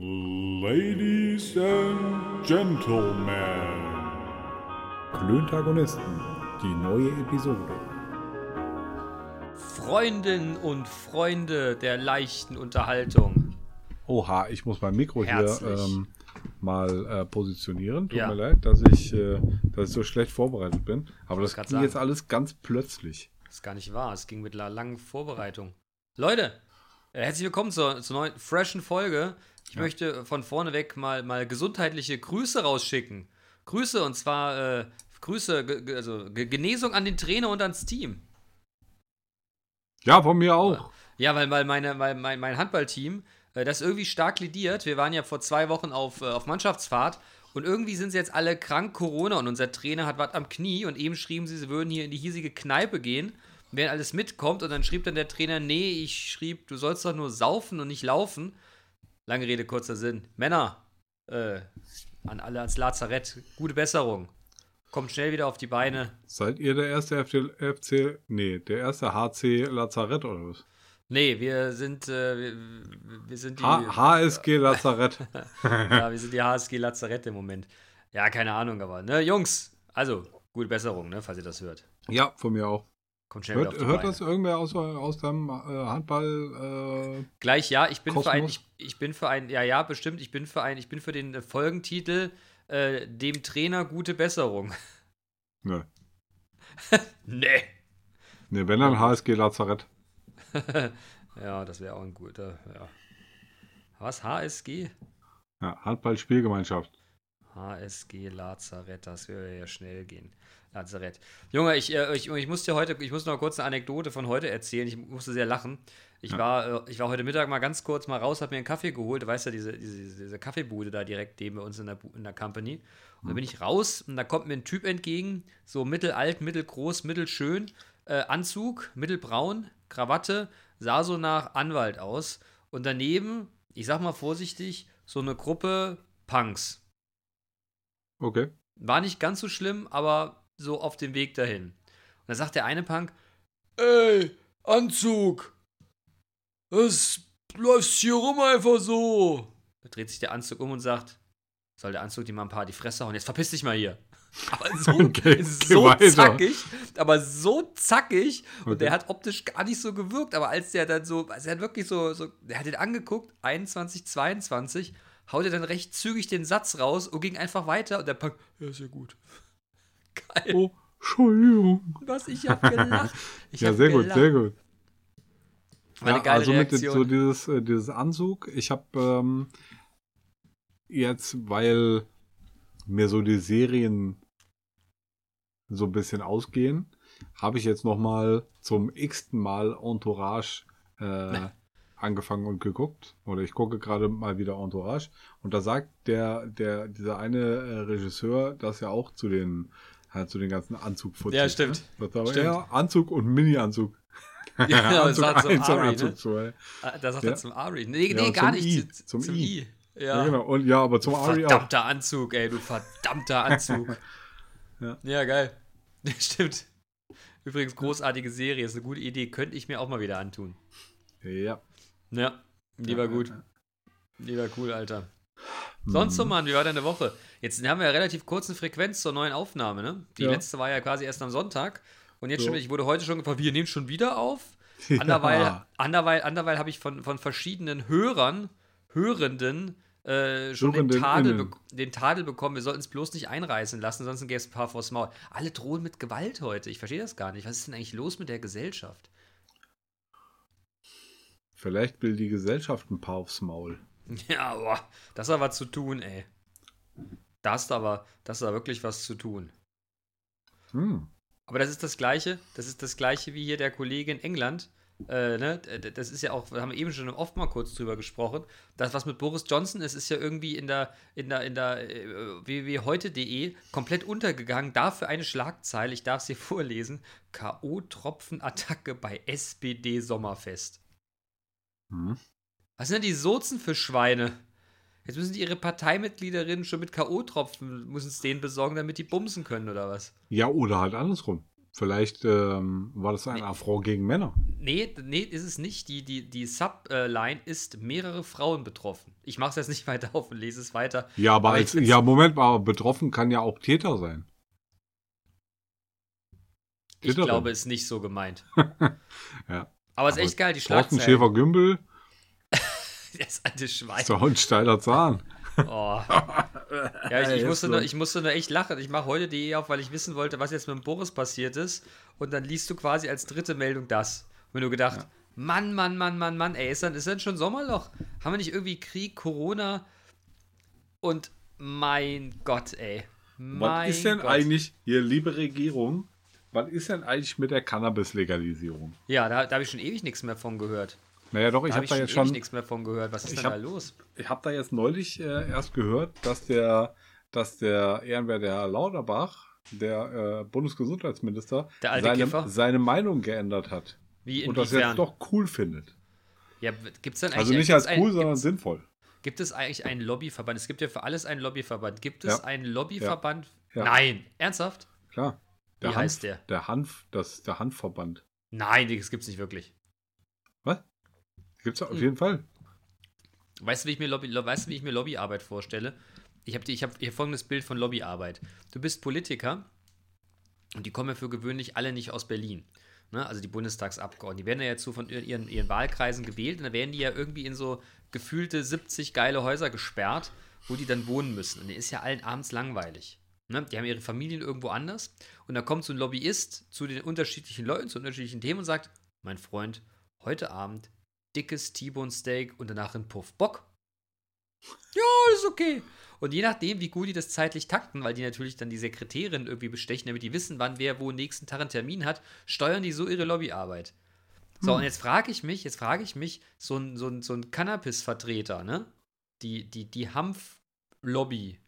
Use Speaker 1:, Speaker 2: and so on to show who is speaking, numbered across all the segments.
Speaker 1: Ladies and Gentlemen.
Speaker 2: Klöntagonisten, die neue Episode.
Speaker 3: Freundinnen und Freunde der leichten Unterhaltung.
Speaker 2: Oha, ich muss mein Mikro
Speaker 3: Herzlich.
Speaker 2: hier ähm, mal äh, positionieren. Tut
Speaker 3: Ja.
Speaker 2: mir leid, dass ich, äh, dass ich so schlecht vorbereitet bin. Aber das
Speaker 3: grad
Speaker 2: ging
Speaker 3: sagen.
Speaker 2: jetzt alles ganz plötzlich.
Speaker 3: Das ist gar nicht wahr. Es ging mit einer langen Vorbereitung. Leute, äh, herzlich willkommen zur, zur neuen, freshen Folge. Ich möchte von vorne weg mal, mal gesundheitliche Grüße rausschicken. Grüße und zwar äh, Grüße, ge, also Ge- Genesung an den Trainer und ans Team.
Speaker 2: Ja, von mir auch.
Speaker 3: Ja, weil, weil meine, weil mein, mein Handballteam, äh, das irgendwie stark lidiert. Wir waren ja vor zwei Wochen auf, äh, auf Mannschaftsfahrt und irgendwie sind sie jetzt alle krank Corona und unser Trainer hat was am Knie und eben schrieben sie, sie würden hier in die hiesige Kneipe gehen, wenn alles mitkommt und dann schrieb dann der Trainer, nee, ich schrieb, du sollst doch nur saufen und nicht laufen. Lange Rede, kurzer Sinn. Männer, äh, an alle ans Lazarett, gute Besserung. Kommt schnell wieder auf die Beine.
Speaker 2: Seid ihr der erste FC, FC nee, der erste HC Lazarett oder was?
Speaker 3: Nee, wir sind, äh, wir, wir sind die.
Speaker 2: H HSG Lazarett.
Speaker 3: ja, wir sind die HSG Lazarett im Moment. Ja, keine Ahnung, aber, ne, Jungs, also, gute Besserung, ne, falls ihr das hört.
Speaker 2: ja, von mir auch.
Speaker 3: Kommt schnell
Speaker 2: Hört, hört das irgendwer aus, aus deinem äh, Handball? Äh,
Speaker 3: Gleich, ja, ich bin für ein,
Speaker 2: Kosmos?
Speaker 3: ich, ich bin für ein, ja, ja, bestimmt, ich bin für ein, ich bin für den äh, Folgentitel, äh, dem Trainer gute Besserung.
Speaker 2: nö.
Speaker 3: nee.
Speaker 2: Nee, wenn dann HSG Lazarett.
Speaker 3: Ja, das wäre auch ein guter, ja. Was, HSG?
Speaker 2: Ja, Handball-Spielgemeinschaft.
Speaker 3: HSG Lazarett, das würde ja schnell gehen. Lazarett. Junge, ich, äh, ich, ich muss dir heute, ich muss noch kurz eine Anekdote von heute erzählen. Ich musste sehr lachen. Ich,
Speaker 2: Ja.
Speaker 3: war, äh, ich war heute Mittag mal ganz kurz mal raus, habe mir einen Kaffee geholt. Du weißt ja, diese, diese, diese Kaffeebude da direkt neben uns in der, in der Company. Und da bin ich raus und da kommt mir ein Typ entgegen, so mittelalt, mittelgroß, mittelschön, äh, Anzug, mittelbraun, Krawatte, sah so nach Anwalt aus. Und daneben, ich sag mal vorsichtig, so eine Gruppe Punks.
Speaker 2: Okay.
Speaker 3: War nicht ganz so schlimm, aber so auf dem Weg dahin. Und da sagt der eine Punk: Ey, Anzug! Das läuft hier rum einfach so. Da dreht sich der Anzug um und sagt: Soll der Anzug dir mal ein paar die Fresse hauen? Jetzt verpiss dich mal hier. Aber so,
Speaker 2: Okay,
Speaker 3: so zackig, aber so zackig. Und
Speaker 2: Okay.
Speaker 3: der hat optisch gar nicht so gewirkt, aber als der dann so, also er hat wirklich so, so der hat den angeguckt, 21, 22, haut er dann recht zügig den Satz raus und ging einfach weiter und der Punk, ja, ist ja gut. Geil.
Speaker 2: Oh, Entschuldigung.
Speaker 3: Was, ich hab gelacht. Ich
Speaker 2: ja,
Speaker 3: hab
Speaker 2: sehr gut,
Speaker 3: gelacht.
Speaker 2: sehr gut.
Speaker 3: War eine
Speaker 2: ja,
Speaker 3: geile
Speaker 2: also mit
Speaker 3: Reaktion.
Speaker 2: so dieses, äh, dieses Anzug. Ich habe ähm, jetzt, weil mir so die Serien so ein bisschen ausgehen, habe ich jetzt noch mal zum x-ten Mal Entourage äh, angefangen und geguckt. Oder ich gucke gerade mal wieder Entourage. Und da sagt der, der, dieser eine äh, Regisseur das ja auch zu den, halt zu den ganzen anzug
Speaker 3: Ja, stimmt.
Speaker 2: Ne? Das
Speaker 3: Stimmt.
Speaker 2: eher Anzug und Mini-Anzug.
Speaker 3: Ja,
Speaker 2: Anzug
Speaker 3: das sagt so
Speaker 2: 1 und
Speaker 3: Ari,
Speaker 2: Anzug
Speaker 3: ne?
Speaker 2: 2.
Speaker 3: Ah, Da sagt
Speaker 2: Ja.
Speaker 3: er zum Ari. Nee,
Speaker 2: Ja,
Speaker 3: nee
Speaker 2: und
Speaker 3: gar
Speaker 2: zum
Speaker 3: nicht.
Speaker 2: I.
Speaker 3: zu-
Speaker 2: Zum I.
Speaker 3: Ja,
Speaker 2: Ja, genau. Und ja, aber zum Ari auch.
Speaker 3: Verdammter Anzug, ey, du verdammter Anzug.
Speaker 2: Ja.
Speaker 3: ja, geil. Stimmt. Übrigens, großartige Serie, ist eine gute Idee, könnte ich mir auch mal wieder antun.
Speaker 2: Ja.
Speaker 3: Ja, lieber
Speaker 2: Ja,
Speaker 3: gut.
Speaker 2: ja,
Speaker 3: Lieber cool, Alter. Sonst so. Mann, wie war deine Woche? Jetzt haben wir ja relativ kurze Frequenz zur neuen Aufnahme, ne? Die
Speaker 2: Ja.
Speaker 3: letzte war ja quasi erst am Sonntag. Und jetzt
Speaker 2: So.
Speaker 3: schon, ich wurde heute schon gefragt, wir nehmen schon wieder auf.
Speaker 2: Ja.
Speaker 3: Anderweil, anderweil, anderweil habe ich von, von verschiedenen Hörern, Hörenden, äh, schon den Tadel, den Tadel bekommen, wir sollten es bloß nicht einreißen lassen, sonst gäbe es ein paar vors Maul. Alle drohen mit Gewalt heute. Ich verstehe das gar nicht. Was ist denn eigentlich los mit der Gesellschaft?
Speaker 2: Vielleicht will die Gesellschaft ein paar aufs Maul.
Speaker 3: Ja, boah, das aber was zu tun, ey. Da hast du aber, das ist aber wirklich was zu tun.
Speaker 2: Hm.
Speaker 3: Aber das ist das Gleiche, das ist das Gleiche wie hier der Kollege in England. Äh, ne? Das ist ja auch, wir haben eben schon oft mal kurz drüber gesprochen. Das, was mit Boris Johnson ist, ist ja irgendwie in der, in der, in der äh, www.heute.de komplett untergegangen. Dafür eine Schlagzeile, ich darf sie vorlesen: K.O.-Tropfen-Attacke bei SPD-Sommerfest.
Speaker 2: Hm.
Speaker 3: Was sind denn die Sozen für Schweine? Jetzt müssen die ihre Parteimitgliederinnen schon mit K.O.-Tropfen, müssen es denen besorgen, damit die bumsen können, oder was?
Speaker 2: Ja, oder halt andersrum. Vielleicht ähm, war das ein Affront gegen Männer.
Speaker 3: Nee, nee, ist es nicht. Die, die, die Subline ist mehrere Frauen betroffen. Ich mache es jetzt nicht weiter auf und lese es weiter.
Speaker 2: Ja, aber,
Speaker 3: Aber
Speaker 2: als, ja, Moment mal, aber betroffen kann ja auch Täter sein.
Speaker 3: Ich
Speaker 2: Täterin.
Speaker 3: glaube, ist nicht so gemeint.
Speaker 2: Ja.
Speaker 3: Aber es ist echt geil, die
Speaker 2: Thorsten
Speaker 3: Schlagzeilen.
Speaker 2: Schäfer-Gümbel
Speaker 3: Das alte Schwein.
Speaker 2: doch ein steiler Zahn.
Speaker 3: Oh. Ja, ich, ich, musste nur,
Speaker 2: so.
Speaker 3: ich musste nur echt lachen. Ich mache heute.de auf, weil ich wissen wollte, was jetzt mit dem Boris passiert ist. Und dann liest du quasi als dritte Meldung das. Und du gedacht, Mann, Mann, Mann, Mann, Mann, ey, ist dann, ist dann schon Sommerloch? Haben wir nicht irgendwie Krieg, Corona? Und mein Gott, ey. Mein
Speaker 2: Was ist denn
Speaker 3: Gott.
Speaker 2: eigentlich, hier, liebe Regierung, was ist denn eigentlich mit der Cannabis-Legalisierung?
Speaker 3: Ja, da, da habe ich schon ewig nichts mehr von gehört.
Speaker 2: Naja, doch, ich habe
Speaker 3: ich
Speaker 2: da jetzt schon,
Speaker 3: nichts mehr von gehört. Was ist
Speaker 2: Ich
Speaker 3: denn
Speaker 2: hab-
Speaker 3: da los?
Speaker 2: ich habe da jetzt neulich äh, erst gehört, dass der, dass der Ehrenwerte Herr Lauterbach, der äh, Bundesgesundheitsminister, seine, seine Meinung geändert hat.
Speaker 3: Wie
Speaker 2: Und das jetzt doch cool findet.
Speaker 3: ja, gibt es dann
Speaker 2: Also nicht
Speaker 3: gibt's
Speaker 2: als
Speaker 3: ein-
Speaker 2: cool, sondern
Speaker 3: gibt's-
Speaker 2: sinnvoll.
Speaker 3: Gibt es eigentlich einen Lobbyverband? Es gibt ja für alles einen Lobbyverband. Gibt es
Speaker 2: Ja.
Speaker 3: einen Lobbyverband?
Speaker 2: Ja.
Speaker 3: Nein. Ernsthaft?
Speaker 2: Klar. Der
Speaker 3: Wie
Speaker 2: Hanf,
Speaker 3: heißt der?
Speaker 2: Der Hanf, das der Hanfverband.
Speaker 3: Nein, das gibt es nicht wirklich.
Speaker 2: Gibt's
Speaker 3: Hm.
Speaker 2: auf jeden Fall.
Speaker 3: Weißt du, wie ich mir, Lobby, lo- weißt wie ich mir Lobbyarbeit vorstelle? Ich habe ich hab hier folgendes Bild von Lobbyarbeit. Du bist Politiker und die kommen ja für gewöhnlich alle nicht aus Berlin. Ne? Also die Bundestagsabgeordneten. Die werden ja jetzt so von ihren, ihren Wahlkreisen gewählt und dann werden die ja irgendwie in so gefühlte 70 geile Häuser gesperrt, wo die dann wohnen müssen. Und denen ist ja allen abends langweilig. Ne? Die haben ihre Familien irgendwo anders und da kommt so ein Lobbyist zu den unterschiedlichen Leuten, zu unterschiedlichen Themen und sagt: Mein Freund, heute Abend dickes T-Bone Steak und danach ein Puff Bock. Ja, ist okay. Und je nachdem, wie gut die das zeitlich takten, weil die natürlich dann die Sekretärin irgendwie bestechen, damit die wissen, wann wer wo nächsten Tag einen Termin hat, steuern die so ihre Lobbyarbeit. So, und jetzt frage ich mich, jetzt frage ich mich, so ein, so ein, so ein Cannabis-Vertreter, ne? Die, die, die Hanf-Lobby.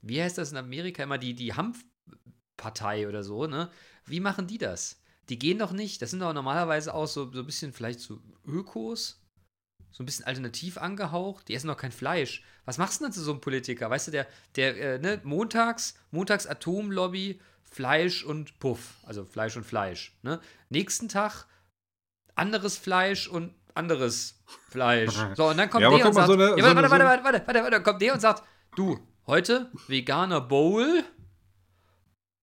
Speaker 3: Wie heißt das in Amerika immer? Die, die Hanf-Partei oder so, ne? Wie machen die das? Die gehen doch nicht. Das sind doch normalerweise auch so, so ein bisschen vielleicht so Ökos, so ein bisschen alternativ angehaucht. Die essen doch kein Fleisch. Was machst du denn zu so einem Politiker? Weißt du, der, der, äh, ne, montags, montags Atomlobby, Fleisch und Puff. Also Fleisch und Fleisch. Ne? Nächsten Tag anderes Fleisch und anderes Fleisch. So, und dann kommt
Speaker 2: Ja,
Speaker 3: der und sagt,
Speaker 2: so eine-
Speaker 3: ja,
Speaker 2: so
Speaker 3: warte,
Speaker 2: eine-
Speaker 3: warte,
Speaker 2: so eine-
Speaker 3: warte, warte, warte, warte, dann kommt der und sagt, du, heute veganer Bowl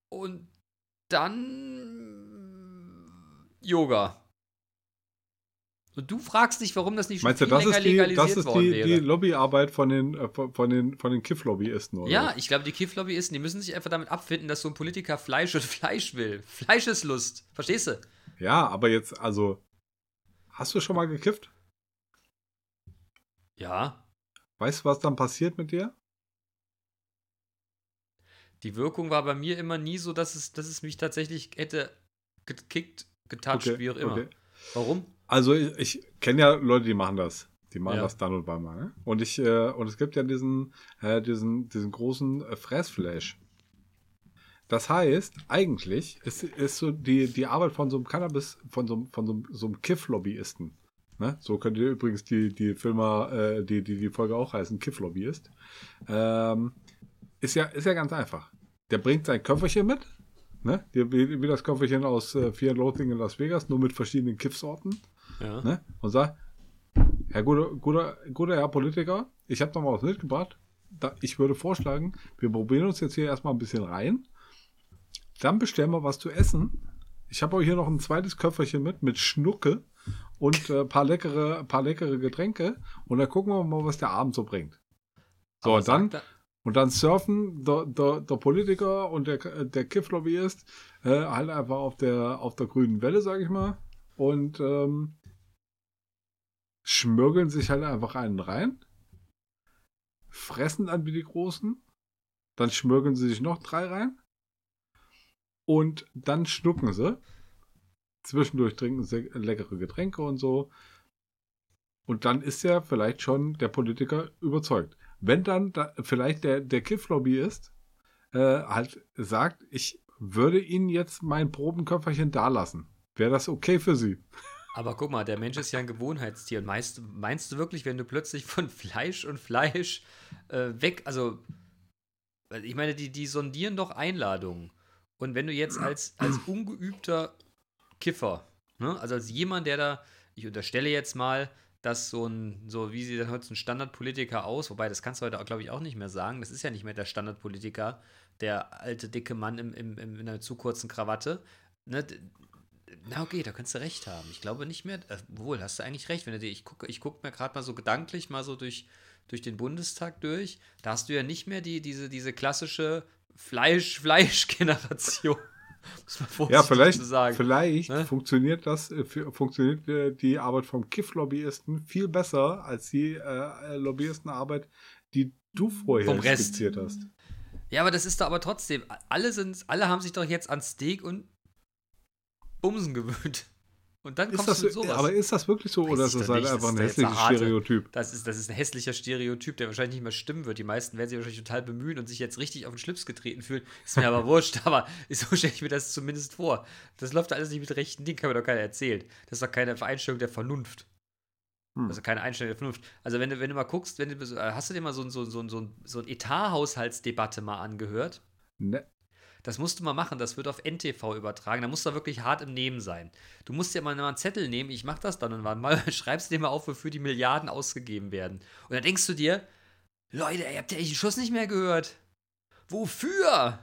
Speaker 3: und dann Yoga. Und du fragst dich, warum das nicht schon
Speaker 2: Meinst du, das ist die, das ist die, die Lobbyarbeit von den, äh, von den, von den Kiff-Lobbyisten, oder?
Speaker 3: Ja, ich glaube, die Kiff-Lobbyisten, die müssen sich einfach damit abfinden, dass so ein Politiker Fleisch und Fleisch will. Fleischeslust. Verstehst du?
Speaker 2: Ja, aber jetzt, also, hast du schon mal gekifft?
Speaker 3: Ja.
Speaker 2: Weißt du, was dann passiert mit dir?
Speaker 3: Die Wirkung war bei mir immer nie so, dass es, dass es mich tatsächlich hätte gekickt, getoucht, wie auch immer.
Speaker 2: okay.
Speaker 3: Warum?
Speaker 2: Also ich, ich kenne ja Leute, die machen das. Die machen
Speaker 3: Ja.
Speaker 2: das dann und wann mal. Ne? Und ich, äh, und es gibt ja diesen, äh, diesen, diesen großen äh, Fressflash. Das heißt, eigentlich ist, ist so die, die Arbeit von so einem Cannabis, von so, einem- von so, so einem Kiff-Lobbyisten. Ne? So könnt ihr übrigens die, die Filme, äh, die, die, die Folge auch heißen, Kiff-Lobbyist. Ähm, ist ja, ist ja ganz einfach. Der bringt sein Köfferchen mit. Ne? Die, wie, das Köfferchen aus äh, and Loathing in Las Vegas, nur mit verschiedenen Kiffsorten
Speaker 3: Ja.
Speaker 2: ne? und sagt, Herr guter, guter, guter Herr Politiker, ich habe noch mal was mitgebracht. Da, ich würde vorschlagen, wir probieren uns jetzt hier erstmal ein bisschen rein. Dann bestellen wir was zu essen. Ich habe auch hier noch ein zweites Köfferchen mit, mit Schnucke und ein äh, paar, leckere, paar leckere Getränke. Und dann gucken wir mal, was der Abend so bringt. So,
Speaker 3: Aber
Speaker 2: dann,
Speaker 3: sagt er-
Speaker 2: und dann surfen der, der, der Politiker und der, der Kiff-Lobbyist äh, halt einfach auf der, auf der grünen Welle, sag ich mal. Und ähm, schmürgeln sich halt einfach einen rein. Fressen dann wie die Großen. Dann schmürgeln sie sich noch drei rein. Und dann schnucken sie. Zwischendurch trinken sie leckere Getränke und so. Und dann ist ja vielleicht schon der Politiker überzeugt. Wenn dann da vielleicht der, der Kiff-Lobbyist äh, halt sagt, ich würde Ihnen jetzt mein Probenköfferchen dalassen. Wäre das okay für Sie?
Speaker 3: Aber guck mal, der Mensch ist ja ein Gewohnheitstier. Und meinst, meinst du wirklich, wenn du plötzlich von Fleisch und Fleisch äh, weg, also, ich meine, die, die sondieren doch Einladungen. Und wenn du jetzt als, als ungeübter Kiffer, ne, also als jemand, der da, ich unterstelle jetzt mal, dass so ein, so wie sieht denn heute ein Standardpolitiker aus, wobei das kannst du heute, glaube ich, auch nicht mehr sagen. Das ist ja nicht mehr der Standardpolitiker, der alte, dicke Mann im, im, im, in einer zu kurzen Krawatte. Ne, na okay, da kannst du recht haben. Ich glaube nicht mehr, äh, wohl, hast du eigentlich recht, wenn du ich gucke ich guck mir gerade mal so gedanklich mal so durch, durch den Bundestag durch, da hast du ja nicht mehr die, diese, diese klassische Fleisch-Fleisch-Generation.
Speaker 2: ja, vielleicht, vielleicht ne? funktioniert das, äh, funktioniert äh, die Arbeit vom Kiff-Lobbyisten viel besser als die äh, Lobbyistenarbeit, die du vorher
Speaker 3: vom skizziert hast. Ja, aber das ist doch aber trotzdem, alle sind, alle haben sich doch jetzt an Steak und Bumsen gewöhnt. Und dann kommst
Speaker 2: das,
Speaker 3: du mit sowas.
Speaker 2: Aber ist das wirklich so Weiß oder ist das halt einfach ein hässliches Stereotyp?
Speaker 3: Das ist, das ist ein hässlicher Stereotyp, der wahrscheinlich nicht mehr stimmen wird. Die meisten werden sich wahrscheinlich total bemühen und sich jetzt richtig auf den Schlips getreten fühlen. Ist mir aber wurscht, aber so stelle ich mir das zumindest vor. Das läuft alles nicht mit rechten Dingen, kann mir doch keiner erzählen. Das ist doch keine Einstellung der Vernunft. Hm. Also keine Einstellung der Vernunft. Also wenn du, wenn du mal guckst, wenn du, hast du dir mal so, so, so, so, so ein Etat-Haushaltsdebatte mal angehört?
Speaker 2: Ne,
Speaker 3: das musst du mal machen, das wird auf NTV übertragen. Da musst du wirklich hart im Nehmen sein. Du musst dir mal einen Zettel nehmen, ich mach das dann und mal, schreibst dir mal auf, wofür die Milliarden ausgegeben werden. Und dann denkst du dir, Leute, ihr habt ja echt den Schuss nicht mehr gehört. Wofür?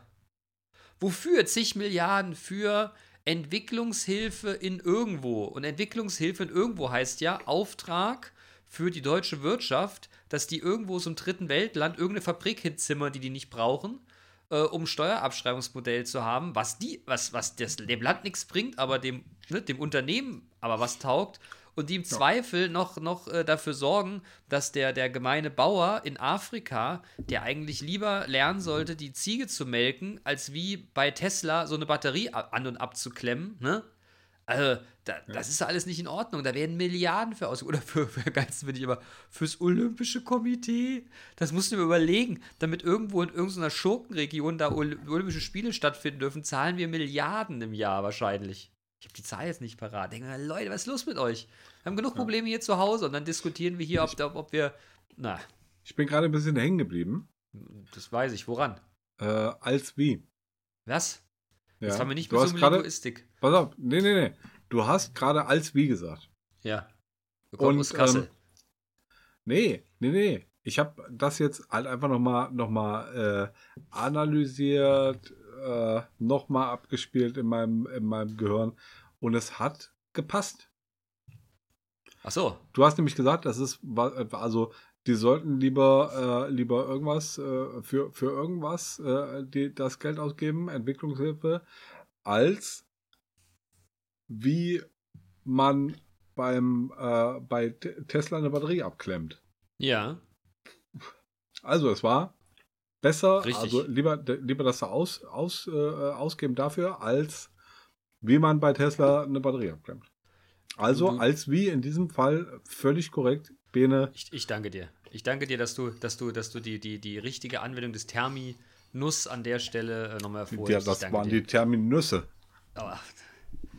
Speaker 3: Wofür zig Milliarden für Entwicklungshilfe in irgendwo? Und Entwicklungshilfe in irgendwo heißt ja Auftrag für die deutsche Wirtschaft, dass die irgendwo so im dritten Weltland irgendeine Fabrik hinzimmern, die die nicht brauchen äh, um Steuerabschreibungsmodell zu haben, was die, was, was das, dem Land nichts bringt, aber dem, ne, dem Unternehmen aber was taugt und die im ja. Zweifel noch, noch äh, dafür sorgen, dass der, der gemeine Bauer in Afrika, der eigentlich lieber lernen sollte, die Ziege zu melken, als wie bei Tesla so eine Batterie an- und abzuklemmen, ne? Also, da, ja. das ist alles nicht in Ordnung. Da werden Milliarden für aus. Oder für, für ganz bin ich immer, fürs Olympische Komitee. Das musst du mir überlegen. Damit irgendwo in irgendeiner Schurkenregion da Olympische Spiele stattfinden dürfen, zahlen wir Milliarden im Jahr wahrscheinlich. Ich habe die Zahl jetzt nicht parat. Denke, Leute, was ist los mit euch? Wir haben genug. Probleme hier zu Hause und dann diskutieren wir hier, ob, ob, ob wir. Na.
Speaker 2: Ich bin gerade ein bisschen hängen geblieben.
Speaker 3: Das weiß ich. Woran?
Speaker 2: Äh, als wie.
Speaker 3: Was?
Speaker 2: Ja.
Speaker 3: Das haben wir nicht mit so
Speaker 2: einer Linguistik. Pass auf, nee, nee, nee. Du hast gerade als wie gesagt.
Speaker 3: Ja.
Speaker 2: Und, aus Kassel. Ähm, nee, nee, nee. Ich habe das jetzt halt einfach nochmal noch mal, äh, analysiert, äh, nochmal abgespielt in meinem, in meinem Gehirn und es hat gepasst.
Speaker 3: Ach so.
Speaker 2: Du hast nämlich gesagt, das ist, also die sollten lieber, äh, lieber irgendwas äh, für, für irgendwas äh, die, das Geld ausgeben, Entwicklungshilfe, als wie man beim äh, bei Tesla eine Batterie abklemmt.
Speaker 3: Ja.
Speaker 2: Also es war besser, Richtig. also lieber, lieber das aus, aus, äh, ausgeben dafür, als wie man bei Tesla eine Batterie abklemmt. Also mhm. als wie in diesem Fall völlig korrekt, Bene.
Speaker 3: Ich, ich danke dir. Ich danke dir, dass du, dass du, dass du die, die, die richtige Anwendung des Terminus an der Stelle äh, nochmal
Speaker 2: hervorhebst. Ja, das waren dir. die Terminüsse.
Speaker 3: Aber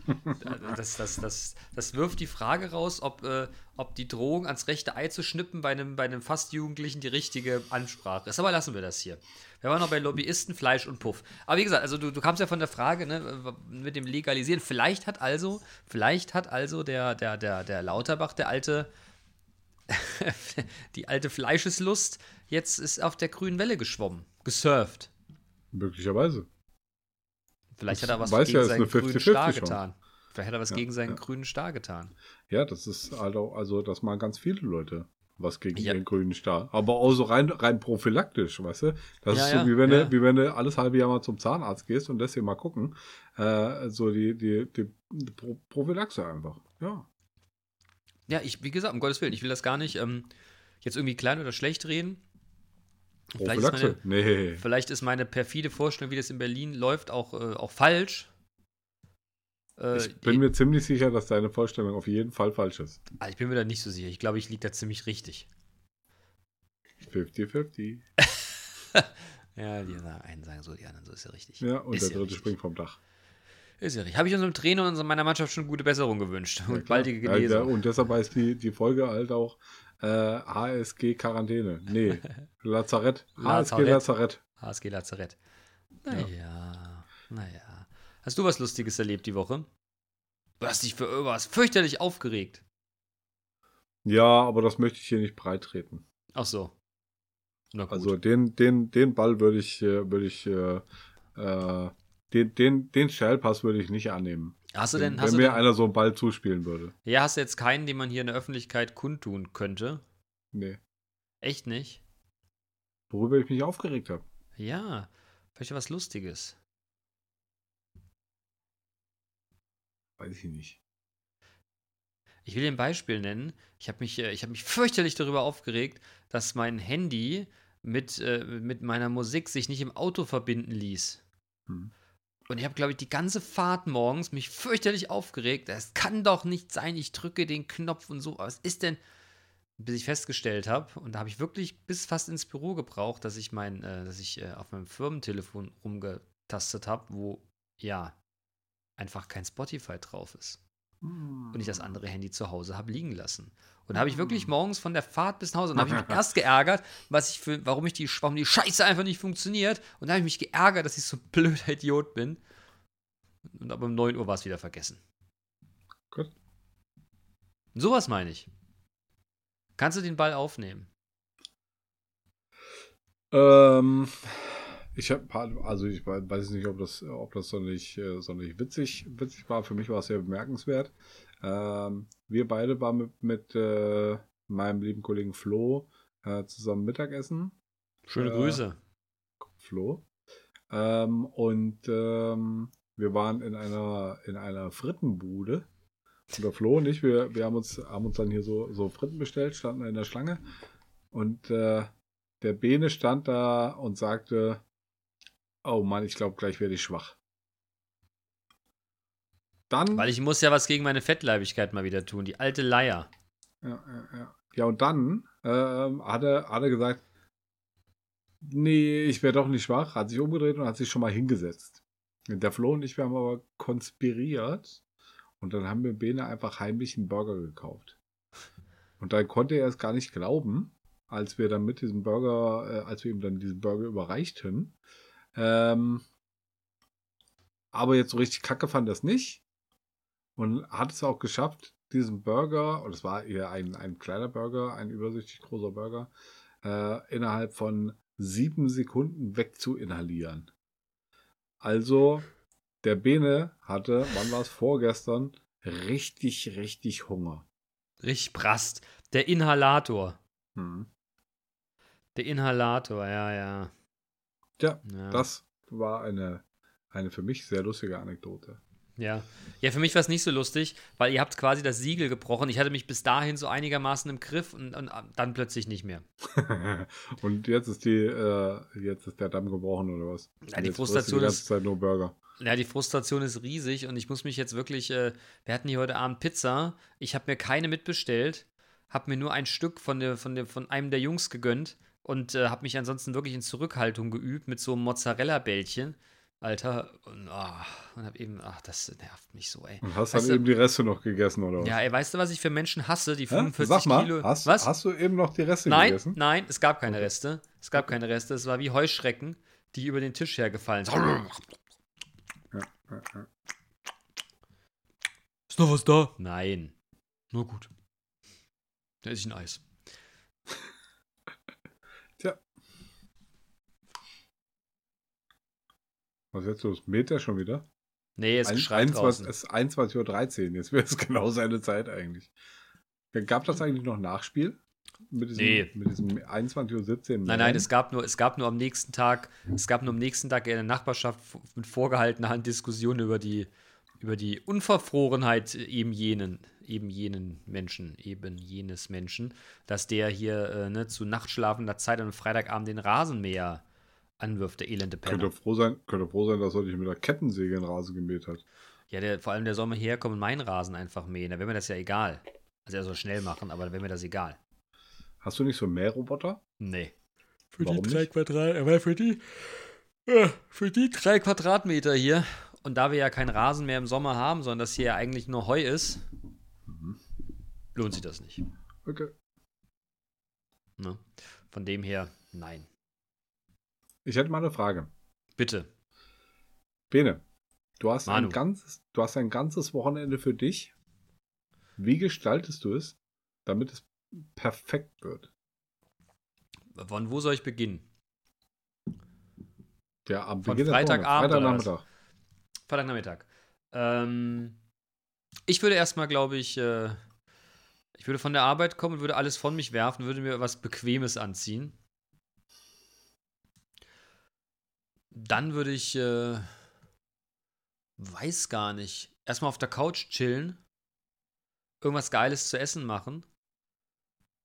Speaker 3: das, das, das, das wirft die Frage raus, ob, äh, ob die Drohung ans rechte Ei zu schnippen bei einem, bei einem fast Jugendlichen die richtige Ansprache ist. Aber lassen wir das hier. Wir waren noch bei Lobbyisten, Fleisch und Puff. Aber wie gesagt, also du, du kamst ja von der Frage ne, mit dem Legalisieren. Vielleicht hat also, vielleicht hat also der, der, der, der Lauterbach, der alte die alte Fleischeslust jetzt ist auf der grünen Welle geschwommen, gesurft.
Speaker 2: Möglicherweise.
Speaker 3: Vielleicht hat er was gegen ja, seinen grünen Star getan. Vielleicht hat er was ja, gegen seinen ja. grünen Star getan.
Speaker 2: Ja, das ist halt auch, also das machen ganz viele Leute was gegen ja. den grünen Star. Aber auch so rein, rein prophylaktisch, weißt du? Das ja, ist so, ja, wie, wenn du, wie wenn du alles halbe Jahr mal zum Zahnarzt gehst und lässt dir mal gucken. Äh, so die, die, die, die Prophylaxe einfach. Ja.
Speaker 3: Ja, ich, wie gesagt, um Gottes Willen, ich will das gar nicht ähm, jetzt irgendwie klein oder schlecht reden. Vielleicht ist, meine, nee. vielleicht ist meine perfide Vorstellung, wie das in Berlin läuft, auch, äh, auch falsch.
Speaker 2: Äh, ich bin mir ziemlich sicher, dass deine Vorstellung auf jeden Fall falsch ist.
Speaker 3: Ah, ich bin mir da nicht so sicher. Ich glaube, ich liege da ziemlich richtig.
Speaker 2: 50-50.
Speaker 3: ja, die einen sagen so, die anderen so, ist ja richtig.
Speaker 2: Ja, und
Speaker 3: ist
Speaker 2: der dritte richtig. springt vom Dach.
Speaker 3: Ist ja richtig. Habe ich unserem Trainer und meiner Mannschaft schon gute Besserung gewünscht und baldige Genesung.
Speaker 2: Ja, und deshalb heißt die, die Folge halt auch äh, HSG Quarantäne. Nee, Lazarett. HSG Lazarett.
Speaker 3: HSG Lazarett. Naja. Ja. Naja. Hast du was Lustiges erlebt die Woche? Du hast dich für irgendwas fürchterlich aufgeregt.
Speaker 2: Ja, aber das möchte ich hier nicht breitreten.
Speaker 3: Ach so.
Speaker 2: Also den, den, den Ball würde ich, äh, würde ich, äh, äh, den, den, den Shellpass würde ich nicht annehmen.
Speaker 3: hast du
Speaker 2: Wenn,
Speaker 3: denn, hast
Speaker 2: wenn mir
Speaker 3: denn,
Speaker 2: einer so einen Ball zuspielen würde.
Speaker 3: ja, hast du jetzt keinen, den man hier in der Öffentlichkeit kundtun könnte?
Speaker 2: Nee.
Speaker 3: Echt nicht?
Speaker 2: Worüber ich mich aufgeregt habe.
Speaker 3: Ja, vielleicht was Lustiges.
Speaker 2: Weiß ich nicht.
Speaker 3: Ich will dir ein Beispiel nennen. Ich habe mich, äh, ich hab mich fürchterlich darüber aufgeregt, dass mein Handy mit, äh, mit meiner Musik sich nicht im Auto verbinden ließ.
Speaker 2: Hm.
Speaker 3: Und ich habe, glaube ich, die ganze Fahrt morgens mich fürchterlich aufgeregt. Das kann doch nicht sein. Ich drücke den Knopf und so. Was ist denn? Bis ich festgestellt habe, und da habe ich wirklich bis fast ins Büro gebraucht, dass ich mein, äh, dass ich äh, auf meinem Firmentelefon rumgetastet habe, wo ja einfach kein Spotify drauf ist und ich das andere Handy zu Hause habe liegen lassen. Und da habe ich wirklich morgens von der Fahrt bis nach Hause und habe ich mich erst geärgert, was ich für, warum ich die, warum die Scheiße einfach nicht funktioniert. Und da habe ich mich geärgert, dass ich so ein blöder Idiot bin. Und aber um 9 Uhr war es wieder vergessen.
Speaker 2: Gut.
Speaker 3: Und sowas meine ich. Kannst du den Ball aufnehmen?
Speaker 2: Ähm, ich habe, also ich wei- weiß nicht, ob das, ob das sonderlich, äh, sonderlich witzig, witzig war. Für mich war es sehr bemerkenswert. Ähm, wir beide waren mit, mit äh, meinem lieben Kollegen Flo äh, zusammen Mittagessen.
Speaker 3: Schöne
Speaker 2: Äh,
Speaker 3: Grüße.
Speaker 2: Flo. Ähm, und ähm, wir waren in einer, in einer Frittenbude. Und der Flo und ich, wir, wir haben, uns, haben uns dann hier so, so Fritten bestellt, standen in der Schlange. Und äh, der Bene stand da und sagte, oh Mann, ich glaube, gleich werde ich schwach. Dann,
Speaker 3: Weil ich muss ja was gegen meine Fettleibigkeit mal wieder tun. Die alte Leier.
Speaker 2: ja, ja, ja. ja, und dann ähm, hat, er, hat er gesagt, nee, ich werde doch nicht schwach, hat sich umgedreht und hat sich schon mal hingesetzt. Der Flo und ich, wir haben aber konspiriert und dann haben wir Bene einfach heimlich einen Burger gekauft. Und dann konnte er es gar nicht glauben, als wir dann mit diesem Burger, äh, als wir ihm dann diesen Burger überreichten. Ähm, aber jetzt so richtig kacke fand er es nicht und hat es auch geschafft, diesen Burger, und es war eher ein, ein kleiner Burger, ein übersichtlich großer Burger, äh, innerhalb von sieben Sekunden wegzuinhalieren. Also, der Bene hatte, wann war es vorgestern, richtig, richtig Hunger.
Speaker 3: Richtig brast. Der Inhalator.
Speaker 2: Hm.
Speaker 3: Der Inhalator, ja, ja.
Speaker 2: Ja,
Speaker 3: ja.
Speaker 2: das war eine, eine für mich sehr lustige Anekdote.
Speaker 3: Ja. Ja, für mich war es nicht so lustig, weil ihr habt quasi das Siegel gebrochen. Ich hatte mich bis dahin so einigermaßen im Griff und, und dann plötzlich nicht mehr.
Speaker 2: und jetzt ist die, äh, jetzt ist der Damm gebrochen oder was?
Speaker 3: Ja, die Frustration
Speaker 2: die ganze
Speaker 3: ist-
Speaker 2: Zeit nur Burger.
Speaker 3: Ja, die Frustration ist riesig und ich muss mich jetzt wirklich. Äh, wir hatten hier heute Abend Pizza. Ich habe mir keine mitbestellt, habe mir nur ein Stück von, der, von, der, von einem der Jungs gegönnt und äh, habe mich ansonsten wirklich in Zurückhaltung geübt mit so einem Mozzarella-Bällchen. Alter, und, ah, und hab eben, ach, das nervt mich so, ey.
Speaker 2: Und hast
Speaker 3: Weißt
Speaker 2: dann
Speaker 3: du-
Speaker 2: eben die Reste noch gegessen oder was?
Speaker 3: Ja, ey, weißt du, was ich für Menschen hasse, die
Speaker 2: Hä?
Speaker 3: 45
Speaker 2: Sag mal,
Speaker 3: Kilo.
Speaker 2: hast,
Speaker 3: was?
Speaker 2: hast du eben noch die Reste
Speaker 3: nein,
Speaker 2: gegessen?
Speaker 3: nein, es gab keine Reste. Es gab keine Reste. Es war wie Heuschrecken, die über den Tisch hergefallen sind.
Speaker 2: Ja, ja, ja.
Speaker 3: Ist noch was da? Nein. Nur gut. Da ist ein Eis.
Speaker 2: Was jetzt los? Mäht der schon wieder?
Speaker 3: Nee, es
Speaker 2: Ein-
Speaker 3: schreit
Speaker 2: 21
Speaker 3: draußen.
Speaker 2: Es ist 21.13 Uhr. Jetzt wäre es genau seine Zeit eigentlich. Gab das eigentlich noch Nachspiel? Mit diesem,
Speaker 3: Nee.
Speaker 2: mit diesem 21.17 Uhr?
Speaker 3: Nein, nein, es gab nur, es gab nur am nächsten Tag, es gab nur am nächsten Tag in der Nachbarschaft mit vorgehaltener Hand Diskussionen über die, über die Unverfrorenheit eben jenen, eben jenen Menschen, eben jenes Menschen, dass der hier äh, ne, zu nachtschlafender Zeit am Freitagabend den Rasenmäher anwirft, der elende Penner.
Speaker 2: Könnte froh sein, könnte froh sein, dass er nicht mit der Kettensäge den Rasen gemäht hat.
Speaker 3: Ja, der, vor allem der soll mal herkommen und meinen Rasen einfach mähen. Da wäre mir das ja egal. Also er soll schnell machen, aber da wäre mir das egal.
Speaker 2: Hast du nicht so einen Mähroboter?
Speaker 3: Nee.
Speaker 2: Für die drei
Speaker 3: Quadrat, aber für die, äh, für die drei Quadratmeter hier und da wir ja keinen Rasen mehr im Sommer haben, sondern das hier ja eigentlich nur Heu ist, lohnt sich das nicht.
Speaker 2: Okay.
Speaker 3: Ne? Von dem her, nein.
Speaker 2: Ich hätte mal eine Frage.
Speaker 3: Bitte.
Speaker 2: Bene, du hast,
Speaker 3: Manu.
Speaker 2: ein ganzes, du hast ein ganzes Wochenende für dich. Wie gestaltest du es, damit es perfekt wird?
Speaker 3: Von wo soll ich beginnen?
Speaker 2: Der am
Speaker 3: Von
Speaker 2: Beginn
Speaker 3: Freitagabend?
Speaker 2: Freitagnachmittag.
Speaker 3: Freitagnachmittag. Ähm, ich würde erstmal, glaube ich, äh, ich würde von der Arbeit kommen und würde alles von mich werfen, würde mir was Bequemes anziehen. Dann würde ich, äh, weiß gar nicht, erstmal auf der Couch chillen, irgendwas Geiles zu essen machen,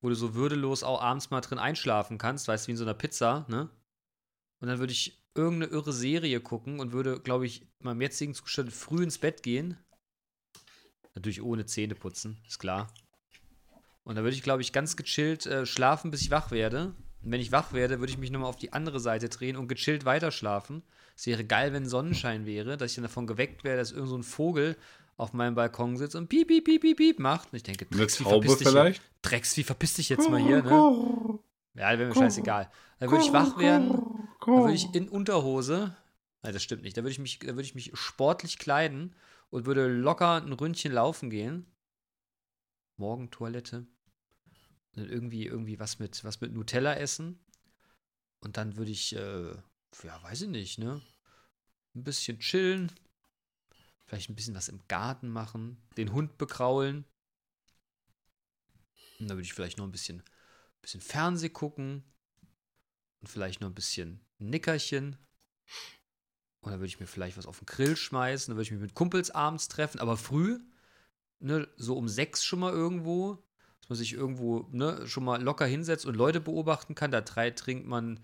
Speaker 3: wo du so würdelos auch abends mal drin einschlafen kannst, weißt du, wie in so einer Pizza, ne? Und dann würde ich irgendeine irre Serie gucken und würde, glaube ich, in meinem jetzigen Zustand früh ins Bett gehen. Natürlich ohne Zähne putzen, ist klar. Und dann würde ich, glaube ich, ganz gechillt äh, schlafen, bis ich wach werde. Und wenn ich wach werde, würde ich mich nochmal auf die andere Seite drehen und gechillt weiterschlafen. Es wäre geil, wenn Sonnenschein wäre, dass ich dann davon geweckt wäre, dass irgend so ein Vogel auf meinem Balkon sitzt und piep, piep, piep, piep, piep macht. Und ich denke,
Speaker 2: Eine
Speaker 3: Drecks, wie
Speaker 2: Taube
Speaker 3: verpiss dich,
Speaker 2: vielleicht?
Speaker 3: Drecks, wie verpiss dich jetzt mal hier, ne? Ja, wäre mir scheißegal. Dann würde ich wach werden, dann würde ich in Unterhose, nein, das stimmt nicht, da würde ich mich, da würde ich mich sportlich kleiden und würde locker ein Ründchen laufen gehen. Morgen Toilette. Und irgendwie, irgendwie was mit, was mit Nutella essen. Und dann würde ich, äh, ja, weiß ich nicht, ne? Ein bisschen chillen. Vielleicht ein bisschen was im Garten machen. Den Hund bekraulen. Und dann würde ich vielleicht noch ein bisschen, bisschen Fernseh gucken. Und vielleicht noch ein bisschen Nickerchen. Und dann würde ich mir vielleicht was auf den Grill schmeißen. Dann würde ich mich mit Kumpels abends treffen, aber früh. Ne, so um sechs schon mal irgendwo. Dass man sich irgendwo ne, schon mal locker hinsetzt und Leute beobachten kann. Da drei trinkt man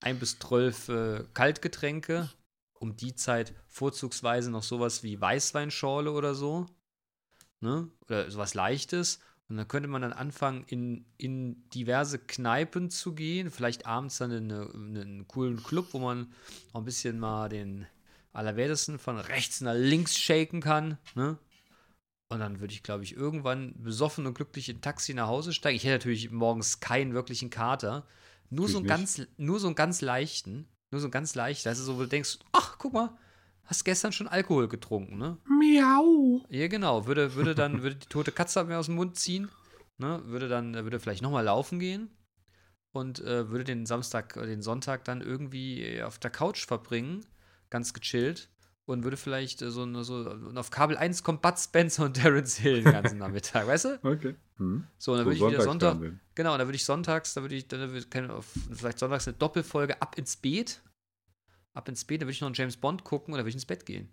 Speaker 3: ein bis zwölf äh, Kaltgetränke. Um die Zeit vorzugsweise noch sowas wie Weißweinschorle oder so. Ne? Oder sowas Leichtes. Und dann könnte man dann anfangen, in, in diverse Kneipen zu gehen. Vielleicht abends dann in, eine, in einen coolen Club, wo man auch ein bisschen mal den Allerwertesten von rechts nach links shaken kann. Ne? Und dann würde ich, glaube ich, irgendwann besoffen und glücklich in Taxi nach Hause steigen. Ich hätte natürlich morgens keinen wirklichen Kater. Nur so, einen ganz, nur so einen ganz leichten. Nur so einen ganz leichten. Also so, wo du denkst, ach, guck mal, hast gestern schon Alkohol getrunken, ne?
Speaker 2: Miau.
Speaker 3: Ja, genau. Würde, würde dann, würde die tote Katze mir aus dem Mund ziehen, ne? Würde dann, würde vielleicht nochmal laufen gehen und äh, würde den Samstag, äh, den Sonntag dann irgendwie äh, auf der Couch verbringen, ganz gechillt und würde vielleicht äh, so, so, und auf Kabel 1 kommt Bud Spencer und Terence Hill den ganzen Nachmittag, weißt du?
Speaker 2: Okay. Hm.
Speaker 3: So, und dann
Speaker 2: So
Speaker 3: würde ich wieder Sonntag, genau, und dann würde ich sonntags, da würde ich, dann würde ich keine, vielleicht sonntags eine Doppelfolge ab ins Beet, ab ins Beet, da würde ich noch einen James Bond gucken und dann würde ich ins Bett gehen.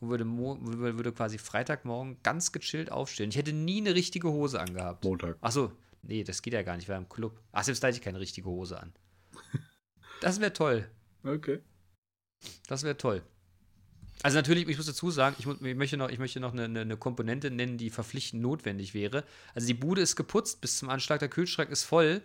Speaker 3: Und würde, würde, würde quasi Freitagmorgen ganz gechillt aufstehen. Ich hätte nie eine richtige Hose angehabt.
Speaker 2: Montag.
Speaker 3: Achso, nee, das geht ja gar nicht, ich war im Club. Ach, selbst da hatte ich keine richtige Hose an. Das wäre toll.
Speaker 2: Okay.
Speaker 3: Das wäre toll. Also natürlich, ich muss dazu sagen, ich, ich möchte noch, ich möchte noch eine, eine, Komponente nennen, die verpflichtend notwendig wäre. Also die Bude ist geputzt bis zum Anschlag, der Kühlschrank ist voll.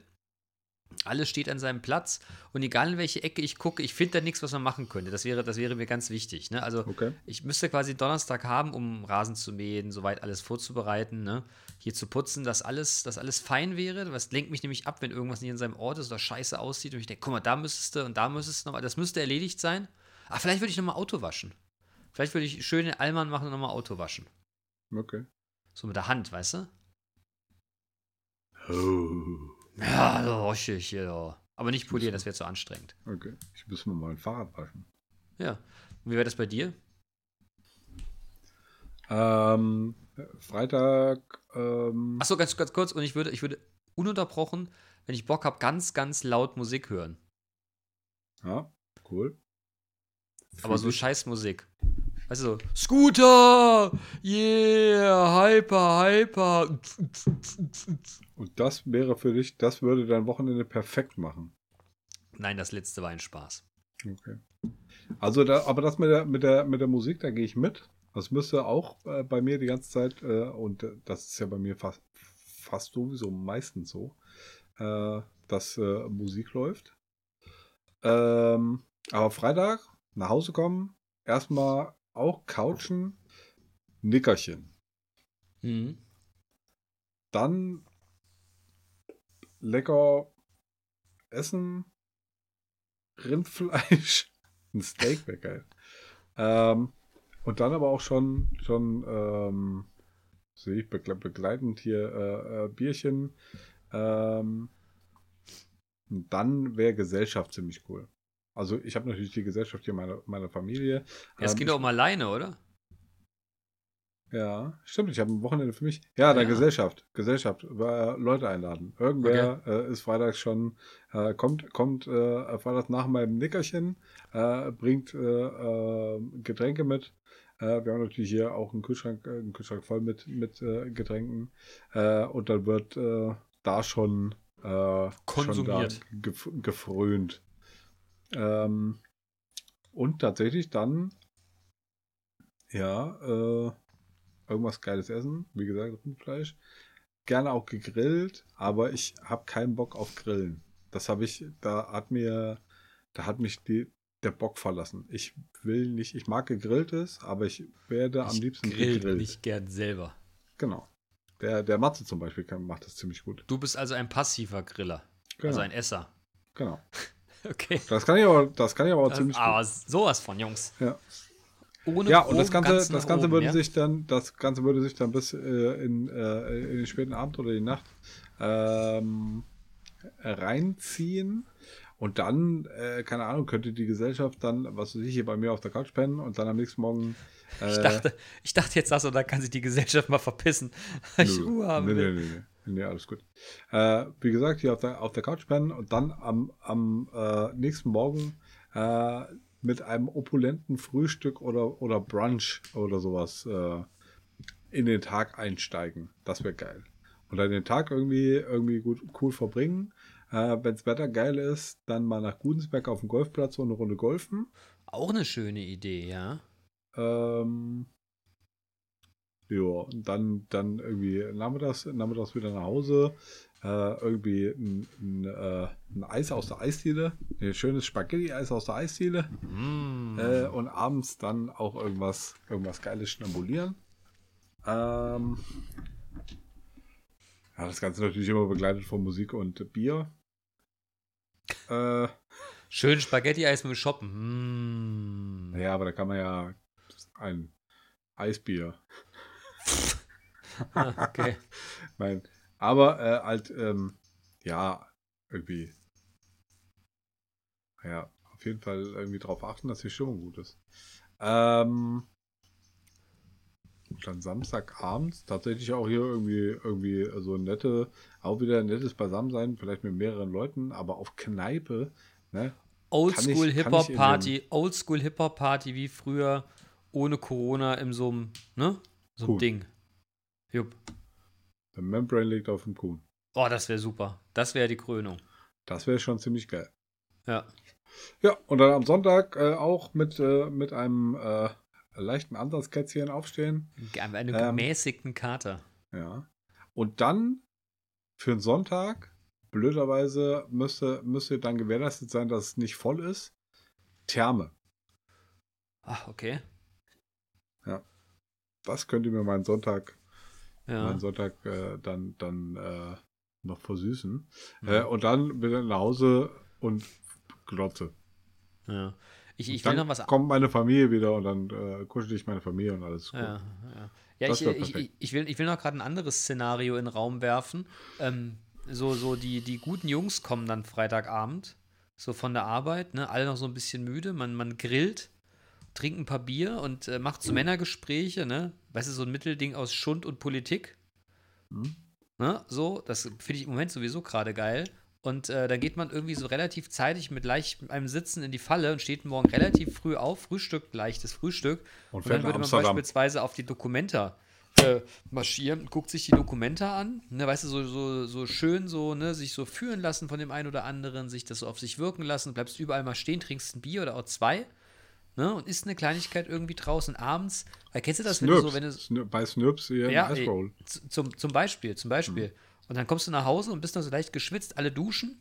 Speaker 3: Alles steht an seinem Platz und egal in welche Ecke ich gucke, ich finde da nichts, was man machen könnte. Das wäre, das wäre mir ganz wichtig. Ne? Also
Speaker 2: Okay.
Speaker 3: ich müsste quasi Donnerstag haben, um Rasen zu mähen, soweit alles vorzubereiten, ne? hier zu putzen, dass alles, dass alles fein wäre. Das lenkt mich nämlich ab, wenn irgendwas nicht in seinem Ort ist oder scheiße aussieht und ich denke, guck mal, da müsstest du und da müsstest du nochmal, das müsste erledigt sein. Ah, vielleicht würde ich nochmal Auto waschen. Vielleicht würde ich schön den Allmann machen und nochmal Auto waschen.
Speaker 2: Okay.
Speaker 3: So mit der Hand, weißt du?
Speaker 2: Oh.
Speaker 3: Ja, so richtig, ja. Aber nicht polieren, das wäre zu anstrengend.
Speaker 2: Okay. Ich muss mir mal ein Fahrrad waschen.
Speaker 3: Ja. Und wie wäre das bei dir?
Speaker 2: Ähm, Freitag, ähm,
Speaker 3: Achso, ganz, ganz kurz. Und ich würde, ich würde ununterbrochen, wenn ich Bock habe, ganz, ganz laut Musik hören.
Speaker 2: ja, cool.
Speaker 3: Aber so scheiß Musik. Weißt du, so, Scooter! Yeah! Hyper, hyper!
Speaker 2: Und das wäre für dich, das würde dein Wochenende perfekt machen.
Speaker 3: Nein, das letzte war ein Spaß.
Speaker 2: Okay. Also, da, aber das mit der, mit der, mit der Musik, da gehe ich mit. Das müsste auch äh, bei mir die ganze Zeit, äh, und äh, das ist ja bei mir fast, fast sowieso meistens so, äh, dass äh, Musik läuft. Ähm, aber Freitag nach Hause kommen, erstmal auch couchen, Nickerchen.
Speaker 3: Mhm.
Speaker 2: Dann lecker essen, Rindfleisch, ein Steak wäre geil. Ähm, und dann aber auch schon, schon ähm, sehe ich begle begleitend hier äh, äh, Bierchen. Ähm, dann wäre Gesellschaft ziemlich cool. Also ich habe natürlich die Gesellschaft hier meiner, meiner Familie.
Speaker 3: Ja, es
Speaker 2: Ähm,
Speaker 3: geht doch um alleine, oder?
Speaker 2: Ja, stimmt. Ich habe ein Wochenende für mich. Ja, der
Speaker 3: Ja.
Speaker 2: Gesellschaft. Gesellschaft. Äh, Leute einladen. Irgendwer äh, ist freitags schon, äh, kommt, kommt äh, freitags nach meinem Nickerchen, äh, bringt äh, Getränke mit. Wir haben natürlich hier auch einen Kühlschrank, äh, einen Kühlschrank voll mit, mit Getränken. Und dann wird da schon,
Speaker 3: Konsumiert.
Speaker 2: Schon da gef gefrönt. Ähm, und tatsächlich dann, ja, äh, irgendwas Geiles essen. Wie gesagt, Rindfleisch. Gerne auch gegrillt, aber ich habe keinen Bock auf Grillen. Das habe ich, da hat mir, da hat mich die, der Bock verlassen. Ich will nicht, ich mag gegrilltes, aber ich werde am
Speaker 3: Ich
Speaker 2: liebsten
Speaker 3: grill
Speaker 2: gegrillt.
Speaker 3: nicht gern selber.
Speaker 2: Genau. Der, der Matze zum Beispiel kann, macht das ziemlich gut.
Speaker 3: Du bist also ein passiver Griller.
Speaker 2: Genau.
Speaker 3: Also ein Esser.
Speaker 2: genau.
Speaker 3: Okay.
Speaker 2: Das kann ich aber, das kann ich aber auch
Speaker 3: Das,
Speaker 2: ziemlich gut.
Speaker 3: aber sowas von, Jungs.
Speaker 2: Ja.
Speaker 3: Ohne
Speaker 2: Ja, und das Ganze,
Speaker 3: ganz
Speaker 2: das Ganze
Speaker 3: oben,
Speaker 2: würde
Speaker 3: ja?
Speaker 2: sich dann, das Ganze würde sich dann bis äh, in, äh, in den späten Abend oder die Nacht ähm, reinziehen. Und dann, äh, keine Ahnung, könnte die Gesellschaft dann, was weiß ich, hier bei mir auf der Couch pennen und dann am nächsten Morgen. Äh,
Speaker 3: Ich dachte, ich dachte jetzt, du, da kann sich die Gesellschaft mal verpissen, weil ich
Speaker 2: Nö.
Speaker 3: Ruhe haben
Speaker 2: nee,
Speaker 3: will.
Speaker 2: nee, nee, alles gut. Äh, wie gesagt, hier auf der, auf der Couch pennen und dann am, am äh, nächsten Morgen äh, mit einem opulenten Frühstück oder, oder Brunch oder sowas äh, in den Tag einsteigen. Das wäre geil. Und dann den Tag irgendwie, irgendwie gut, cool verbringen. Äh, Wenn das Wetter geil ist, dann mal nach Gudensberg auf dem Golfplatz und eine Runde golfen.
Speaker 3: Auch eine schöne Idee, ja.
Speaker 2: Ähm, ja, und dann, dann irgendwie nachmittags, nachmittags wieder nach Hause. Äh, irgendwie ein, ein, äh, ein Eis aus der Eisdiele. Ein schönes Spaghetti-Eis aus der Eisdiele.
Speaker 3: Mm.
Speaker 2: Äh, und abends dann auch irgendwas, irgendwas Geiles schnabulieren. Ähm, ja, das Ganze natürlich immer begleitet von Musik und Bier. Äh,
Speaker 3: Schön Spaghetti-Eis mit Shoppen. Mm.
Speaker 2: ja, aber da kann man ja ein Eisbier
Speaker 3: Ah, okay.
Speaker 2: Nein. Aber äh, halt, ähm, ja, irgendwie. Ja, auf jeden Fall irgendwie darauf achten, dass die Stimmung gut ist. Ähm, dann Samstagabends tatsächlich auch hier irgendwie, irgendwie so nette, auch wieder ein nettes Beisammensein, vielleicht mit mehreren Leuten, aber auf Kneipe, ne?
Speaker 3: Oldschool
Speaker 2: ich in
Speaker 3: Party, Oldschool Hip-Hop Party wie früher, ohne Corona so einem, ne? So einem
Speaker 2: Cool.
Speaker 3: Ding. Jupp.
Speaker 2: Der Membrane liegt auf dem Kuhn.
Speaker 3: Oh, das wäre super. Das wäre die Krönung.
Speaker 2: Das wäre schon ziemlich geil.
Speaker 3: Ja.
Speaker 2: Ja, und dann am Sonntag äh, auch mit, äh, mit einem äh, leichten Ansatzkätzchen aufstehen.
Speaker 3: Einen
Speaker 2: Ähm.
Speaker 3: gemäßigten Kater.
Speaker 2: Ja. Und dann für einen Sonntag, blöderweise, müsste, müsste dann gewährleistet sein, dass es nicht voll ist. Therme.
Speaker 3: Ach, okay.
Speaker 2: Das könnte mir meinen Sonntag,
Speaker 3: Ja.
Speaker 2: meinen Sonntag äh, dann, dann äh, noch versüßen.
Speaker 3: Mhm.
Speaker 2: Äh, und dann wieder nach Hause und glotze.
Speaker 3: ja. Ich, ich
Speaker 2: dann
Speaker 3: will noch was
Speaker 2: kommt meine Familie wieder und dann äh, kuschel ich meine Familie und alles gut.
Speaker 3: Ja, ja. ja ich, ich, ich, ich, will, ich will noch gerade ein anderes Szenario in den Raum werfen. Ähm, so, so die, die guten Jungs kommen dann Freitagabend, so von der Arbeit, ne? alle noch so ein bisschen müde, man, man grillt, trinkt ein paar Bier und äh, macht so Männergespräche, ne? Weißt du, so ein Mittelding aus Schund und Politik.
Speaker 2: Hm?
Speaker 3: Ne? So, das finde ich im Moment sowieso gerade geil. Und äh, dann geht man irgendwie so relativ zeitig mit leicht einem Sitzen in die Falle und steht morgen relativ früh auf, frühstückt leichtes Frühstück.
Speaker 2: Und
Speaker 3: Und, dann würde man
Speaker 2: Amsterdam.
Speaker 3: beispielsweise auf die Dokumenta äh, marschieren, guckt sich die Dokumenta an, ne, weißt du, so, so, so schön so, ne, sich so führen lassen von dem einen oder anderen, sich das so auf sich wirken lassen, bleibst überall mal stehen, trinkst ein Bier oder auch zwei, ne, und isst eine Kleinigkeit irgendwie draußen abends. Weil kennst du das, wenn du
Speaker 2: Snurps.
Speaker 3: so, wenn du
Speaker 2: Snur- bei Snurps hier
Speaker 3: ja,
Speaker 2: Eisroll.
Speaker 3: z- zum, zum Beispiel, zum Beispiel. Und dann kommst du nach Hause und bist noch so leicht geschwitzt, alle duschen.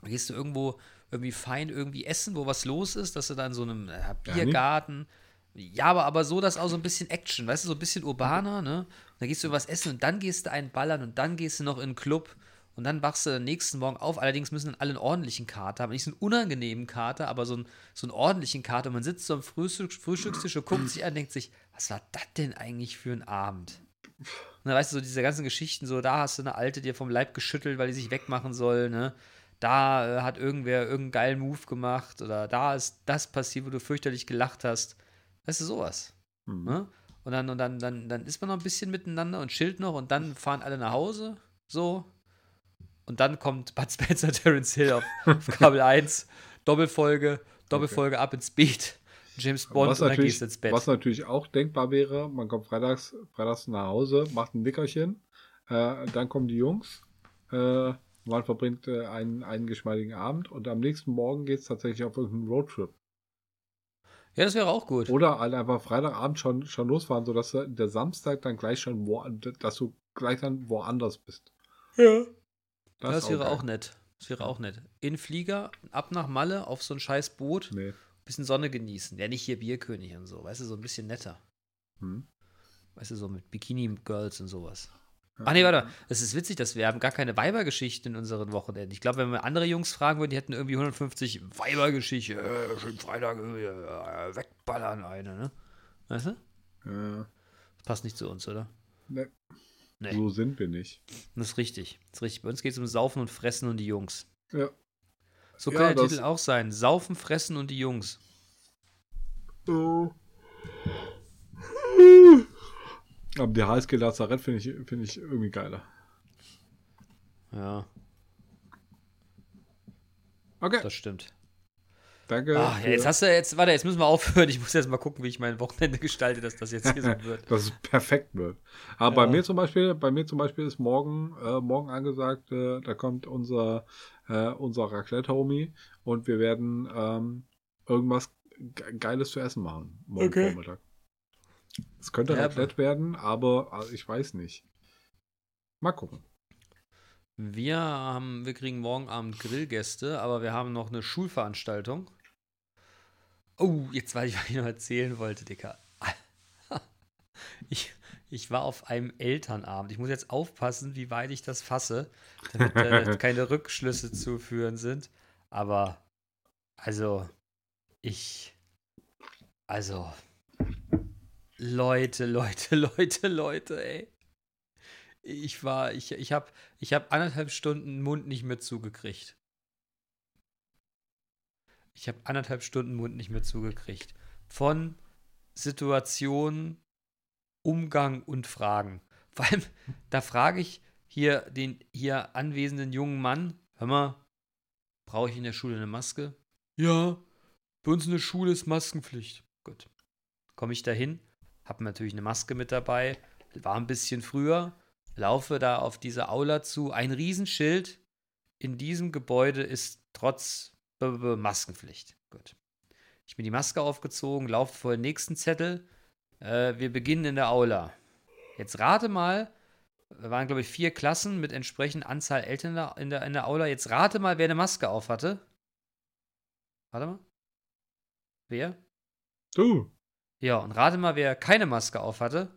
Speaker 3: Dann gehst du irgendwo irgendwie fein irgendwie essen, wo was los ist, dass du da in so einem äh, Biergarten. Ja, aber, aber so, dass auch so ein bisschen Action, weißt du, so ein bisschen urbaner, ne? Und dann gehst du was essen und dann gehst du einen ballern und dann gehst du noch in den Club Und dann wachst du am nächsten Morgen auf. Allerdings müssen dann alle einen ordentlichen Kater haben. Nicht so einen unangenehmen Kater, aber so einen, so einen ordentlichen Kater. Und man sitzt so am Frühstück, Frühstückstisch und guckt sich an und denkt sich, was war das denn eigentlich für ein Abend? Und dann weißt du, so diese ganzen Geschichten, so da hast du eine Alte dir vom Leib geschüttelt, weil die sich wegmachen soll, ne? Da äh, hat irgendwer irgendeinen geilen Move gemacht oder da ist das passiert, wo du fürchterlich gelacht hast. Weißt du, sowas.
Speaker 2: Hm.
Speaker 3: Ne? Und dann, und dann, dann, dann ist man noch ein bisschen miteinander und chillt noch und dann fahren alle nach Hause. So. Und dann kommt Bud Spencer, Terence Hill auf, auf Kabel 1. Doppelfolge, Doppelfolge ab ins Beat. James Bond
Speaker 2: was
Speaker 3: und dann
Speaker 2: natürlich,
Speaker 3: gehst du ins Bett.
Speaker 2: was natürlich auch denkbar wäre, man kommt freitags, freitags nach Hause, macht ein Nickerchen, äh, dann kommen die Jungs, äh, man verbringt äh, einen, einen geschmeidigen Abend und am nächsten Morgen geht es tatsächlich auf irgendeinen Roadtrip.
Speaker 3: ja, das wäre auch gut.
Speaker 2: Oder halt einfach Freitagabend schon, schon losfahren, sodass du der Samstag dann gleich schon wo, dass du gleich dann woanders bist.
Speaker 3: Ja.
Speaker 2: Das,
Speaker 3: Das, wäre
Speaker 2: geil.
Speaker 3: auch nett. Das wäre auch nett. In Flieger, ab nach Malle auf so ein scheiß Boot,
Speaker 2: Nee.
Speaker 3: bisschen Sonne genießen. Ja, nicht hier Bierkönig und so. Weißt du, so ein bisschen netter.
Speaker 2: Hm.
Speaker 3: Weißt du, so mit Bikini-Girls und sowas. Ach nee, warte. Es ist witzig, dass wir haben gar keine Weibergeschichten in unseren Wochenenden. Ich glaube, wenn wir andere Jungs fragen würden, die hätten irgendwie 150 Weibergeschichten. Äh, schön Freitag äh, wegballern eine, ne? Weißt du?
Speaker 2: Ja,
Speaker 3: Das passt nicht zu uns, oder?
Speaker 2: nee.
Speaker 3: Nee.
Speaker 2: So sind wir nicht.
Speaker 3: Das ist richtig. Das ist richtig. Bei uns geht es um Saufen und Fressen und die Jungs.
Speaker 2: Ja.
Speaker 3: So
Speaker 2: Ja,
Speaker 3: kann der
Speaker 2: das-
Speaker 3: Titel auch sein. Saufen, Fressen und die Jungs.
Speaker 2: Aber der HSG Lazarett finde ich, finde ich irgendwie geiler.
Speaker 3: Ja,
Speaker 2: Okay,
Speaker 3: das stimmt.
Speaker 2: Danke.
Speaker 3: Ach, ja, jetzt hast du jetzt, warte, jetzt müssen wir aufhören. Ich muss jetzt mal gucken, wie ich mein Wochenende gestalte, dass das jetzt hier so wird.
Speaker 2: dass es perfekt wird. Aber bei
Speaker 3: Ja.
Speaker 2: mir zum Beispiel, bei mir zum Beispiel ist morgen, äh, morgen angesagt, äh, da kommt unser, äh, unser Raclette-Homie und wir werden ähm, irgendwas Ge- Geiles zu essen machen morgen
Speaker 3: Okay.
Speaker 2: Vormittag. Es könnte
Speaker 3: Ja,
Speaker 2: Raclette werden, aber also ich weiß nicht. Mal gucken.
Speaker 3: Wir haben, wir kriegen morgen Abend Grillgäste, aber wir haben noch eine Schulveranstaltung. Oh, jetzt weiß ich, was ich noch erzählen wollte, Dicker. Ich, ich war auf einem Elternabend. Ich muss jetzt aufpassen, wie weit ich das fasse, damit äh, keine Rückschlüsse zu führen sind. Aber, also, ich, also, Leute, Leute, Leute, Leute, ey. Ich war, ich, ich habe ich hab anderthalb Stunden den Mund nicht mehr zugekriegt. Ich habe anderthalb Stunden Mund nicht mehr zugekriegt. Von Situationen, Umgang und Fragen. Vor allem, da frage ich hier den hier anwesenden jungen Mann, hör mal, brauche ich in der Schule eine Maske? Ja, bei uns in der Schule ist Maskenpflicht. Gut. Komme ich dahin, habe natürlich eine Maske mit dabei, war ein bisschen früher, laufe da auf diese Aula zu, ein Riesenschild. In diesem Gebäude ist trotz Maskenpflicht. Gut. Ich bin die Maske aufgezogen, laufe vor den nächsten Zettel. Äh, wir beginnen in der Aula. Jetzt rate mal, wir waren, glaube ich, vier Klassen mit entsprechender Anzahl Eltern in der, in der Aula. Jetzt rate mal, wer eine Maske auf hatte. Warte mal. Wer?
Speaker 2: Du.
Speaker 3: Ja, und rate mal, wer keine Maske auf hatte.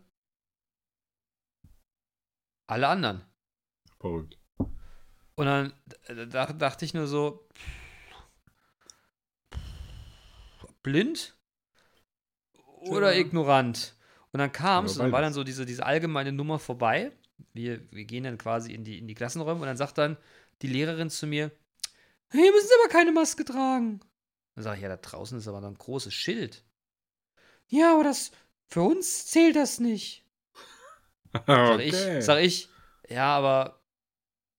Speaker 3: Alle anderen.
Speaker 2: Verrückt.
Speaker 3: Und dann äh, da, dachte ich nur so, blind oder
Speaker 2: Tja.
Speaker 3: ignorant. Und dann kam es,
Speaker 2: Ja,
Speaker 3: und dann war dann so diese, diese allgemeine Nummer vorbei. Wir, wir gehen dann quasi in die, in die Klassenräume und dann sagt dann die Lehrerin zu mir, hier müssen Sie aber keine Maske tragen. Dann sage ich, ja, da draußen ist aber noch ein großes Schild. Ja, aber das, für uns zählt das nicht. Sag ich, sag ich, ja, aber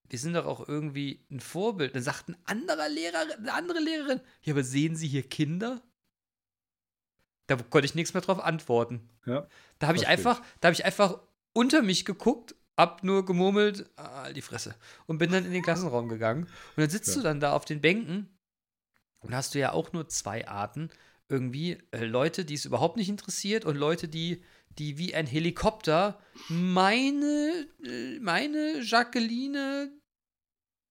Speaker 3: wir sind doch auch irgendwie ein Vorbild. Dann sagt ein anderer Lehrer, eine andere Lehrerin, ja, aber sehen Sie hier Kinder? Da konnte ich nichts mehr drauf antworten.
Speaker 2: Ja,
Speaker 3: Da habe ich einfach, da habe ich einfach unter mich geguckt, hab nur gemurmelt, ah, die Fresse und bin dann in den Klassenraum gegangen. Und dann sitzt
Speaker 2: Ja.
Speaker 3: du dann da auf den Bänken und hast du ja auch nur zwei Arten irgendwie äh, Leute, die es überhaupt nicht interessiert und Leute, die die wie ein Helikopter meine äh, meine Jacqueline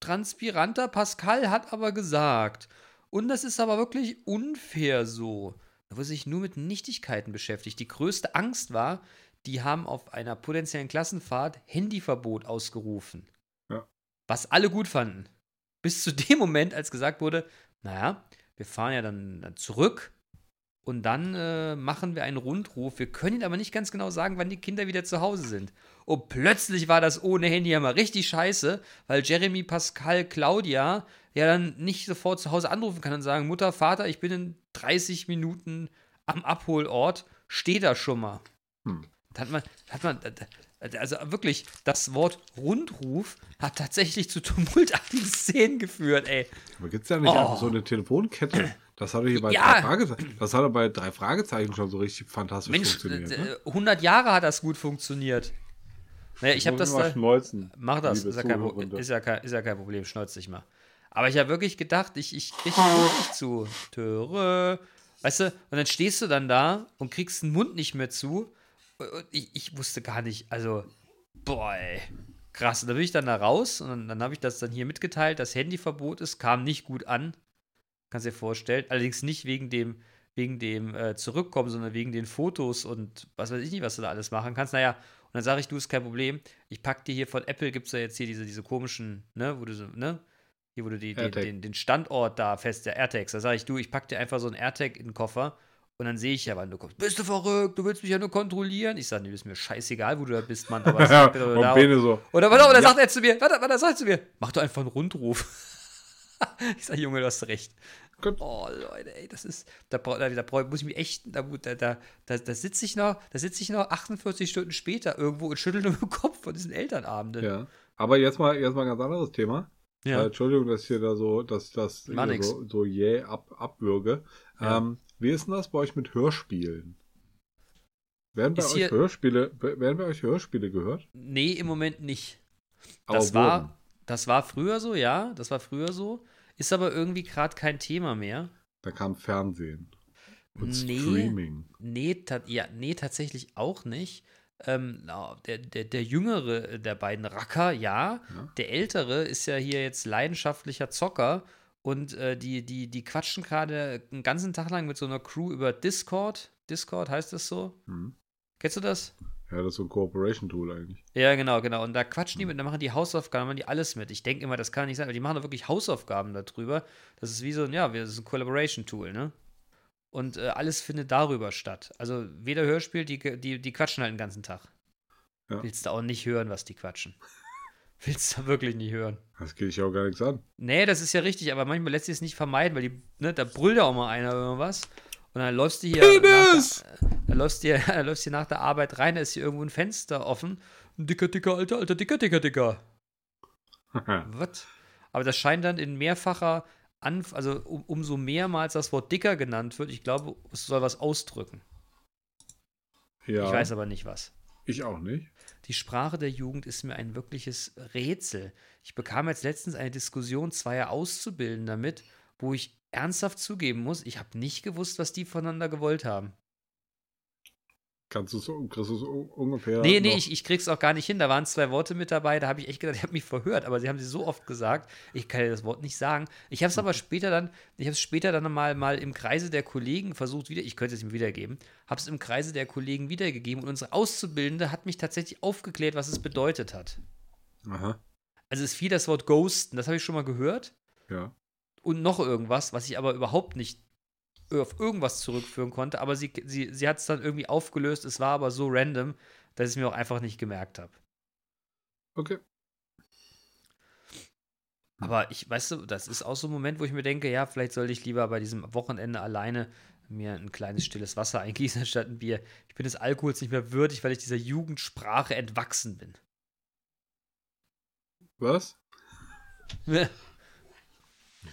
Speaker 3: Transpiranta Pascal hat aber gesagt und das ist aber wirklich unfair so. Da wurde sich nur mit Nichtigkeiten beschäftigt. Die größte Angst war, die haben auf einer potenziellen Klassenfahrt Handyverbot ausgerufen.
Speaker 2: Ja.
Speaker 3: was alle gut fanden. Bis zu dem Moment, als gesagt wurde, naja, wir fahren ja dann, dann zurück und dann äh, machen wir einen Rundruf. Wir können Ihnen aber nicht ganz genau sagen, wann die Kinder wieder zu Hause sind. Und plötzlich war das ohne Handy ja mal richtig scheiße, weil Jeremy, Pascal, Claudia ja dann nicht sofort zu Hause anrufen kann und sagen, Mutter, Vater, ich bin in 30 Minuten am Abholort, steh da schon mal.
Speaker 2: Hm.
Speaker 3: Da hat man, hat man, also wirklich, das Wort Rundruf hat tatsächlich zu tumultartigen Szenen geführt, ey.
Speaker 2: Aber gibt es ja nicht
Speaker 3: Oh.
Speaker 2: einfach so eine Telefonkette? Das hat doch hier bei
Speaker 3: Ja.
Speaker 2: drei Fragezeichen. Das hat bei drei Fragezeichen schon so richtig fantastisch
Speaker 3: Mensch,
Speaker 2: funktioniert. ne?
Speaker 3: 100 Jahre hat das gut funktioniert. Naja, ich habe das
Speaker 2: mal
Speaker 3: da.
Speaker 2: schneuzen,
Speaker 3: Mach das, ist ja, kein, ist, ja kein, ist ja kein Problem, schneuz dich mal. Aber ich habe wirklich gedacht, ich, ich krieg den Mund nicht zu. Töre. Weißt du, und dann stehst du dann da und kriegst den Mund nicht mehr zu. Und ich, ich wusste gar nicht, also, boah, ey. Krass. Und dann bin ich dann da raus und dann, dann habe ich das dann hier mitgeteilt, dass Handyverbot ist, kam nicht gut an. Kannst dir vorstellen. Allerdings nicht wegen dem, wegen dem äh, Zurückkommen, sondern wegen den Fotos und was weiß ich nicht, was du da alles machen kannst. Naja, dann sage ich, du, ist kein Problem. Ich pack dir hier von Apple, gibt es ja jetzt hier diese, diese komischen, ne, wo du so, ne? Hier, wo du die, den, den, Standort da fest, der AirTags. Da sage ich, du, ich pack dir einfach so einen AirTag in den Koffer und dann sehe ich ja, wann du kommst. Bist du verrückt? Du willst mich ja nur kontrollieren? Ich sage, nee, ist mir scheißegal, wo du da bist, Mann. Aber
Speaker 2: Ja, und
Speaker 3: darum-
Speaker 2: Bene so.
Speaker 3: oder warte, oder
Speaker 2: Ja.
Speaker 3: sagt er zu mir, warte, warte, sagt er zu mir, mach doch einfach einen Rundruf. ich sag, Junge, du hast recht.
Speaker 2: Gut.
Speaker 3: Oh, Leute, ey, das ist, da, da, da muss ich mich echt, da, da, da, da, sitze ich noch, da sitze ich noch 48 Stunden später irgendwo und schüttel nur den Kopf von diesen Elternabenden.
Speaker 2: Ja. Aber jetzt mal, jetzt mal ein ganz anderes Thema.
Speaker 3: Ja.
Speaker 2: Äh, Entschuldigung, dass ich hier da so, dass das so, so jäh ab, abwürge.
Speaker 3: Ja.
Speaker 2: Ähm, wie ist denn das bei euch mit Hörspielen? Werden bei
Speaker 3: Ist
Speaker 2: euch Hörspiele, werden bei euch Hörspiele gehört?
Speaker 3: Nee, im Moment nicht. Das war, das war früher so, ja, das war früher so. Ist aber irgendwie gerade kein Thema mehr.
Speaker 2: Da kam Fernsehen. Und
Speaker 3: Nee.
Speaker 2: Streaming.
Speaker 3: Nee, ta ja, nee, tatsächlich auch nicht. Ähm, der, der, der jüngere der beiden Racker, ja.
Speaker 2: Ja.
Speaker 3: Der ältere ist ja hier jetzt leidenschaftlicher Zocker und äh, die, die, die quatschen gerade einen ganzen Tag lang mit so einer Crew über Discord. Discord heißt das so?
Speaker 2: Hm.
Speaker 3: Kennst du das?
Speaker 2: Ja, das ist so ein Cooperation-Tool eigentlich.
Speaker 3: Ja, genau, genau. Und da quatschen die mit, da machen die Hausaufgaben, machen die alles mit. Ich denke immer, das kann nicht sein, aber die machen da wirklich Hausaufgaben darüber. Das ist wie so ein, ja, das ist ein Collaboration-Tool, ne? Und äh, alles findet darüber statt. Also weder Hörspiel, die, die, die quatschen halt den ganzen Tag.
Speaker 2: Ja.
Speaker 3: Willst du auch nicht hören, was die quatschen. Willst du wirklich nicht hören.
Speaker 2: Das geht dich auch gar nichts an.
Speaker 3: Nee, das ist ja richtig, aber manchmal lässt sich es nicht vermeiden, weil die, ne, da brüllt ja auch mal einer irgendwas. Und dann läufst du hier.
Speaker 2: Penis!
Speaker 3: Nach der, äh, dann läufst du hier, dann läufst du hier nach der Arbeit rein, da ist hier irgendwo ein Fenster offen. Ein dicker, dicker, alter, alter, dicker, dicker, dicker. Was? Aber das scheint dann in mehrfacher, Anf also um, umso mehrmals das Wort dicker genannt wird. Ich glaube, es soll was ausdrücken.
Speaker 2: ja,
Speaker 3: Ich weiß aber nicht was.
Speaker 2: ich auch nicht.
Speaker 3: Die Sprache der Jugend ist mir ein wirkliches Rätsel. Ich bekam jetzt letztens eine Diskussion zweier Auszubildender mit, wo ich ernsthaft zugeben muss, ich habe nicht gewusst, was die voneinander gewollt haben.
Speaker 2: Kannst du so ungefähr.
Speaker 3: nee, nee, ich, ich krieg's auch gar nicht hin. Da waren zwei Worte mit dabei, da habe ich echt gedacht, ich habe mich verhört, aber sie haben sie so oft gesagt, ich kann dir das Wort nicht sagen. Ich habe es aber später dann, ich habe es später dann mal, mal im Kreise der Kollegen versucht, wieder, ich könnte es ihm wiedergeben, habe es im Kreise der Kollegen wiedergegeben und unsere Auszubildende hat mich tatsächlich aufgeklärt, was es bedeutet hat.
Speaker 2: Aha,
Speaker 3: Also es fiel das Wort ghosten, das habe ich schon mal gehört.
Speaker 2: ja.
Speaker 3: Und noch irgendwas, was ich aber überhaupt nicht auf irgendwas zurückführen konnte. Aber sie, sie, sie hat es dann irgendwie aufgelöst. Es war aber so random, dass ich es mir auch einfach nicht gemerkt habe.
Speaker 2: Okay.
Speaker 3: Aber ich, weißt du, das ist auch so ein Moment, wo ich mir denke, ja, vielleicht sollte ich lieber bei diesem Wochenende alleine mir ein kleines stilles Wasser eingießen anstatt ein Bier. Ich bin des Alkohols nicht mehr würdig, weil ich dieser Jugendsprache entwachsen bin.
Speaker 2: Was?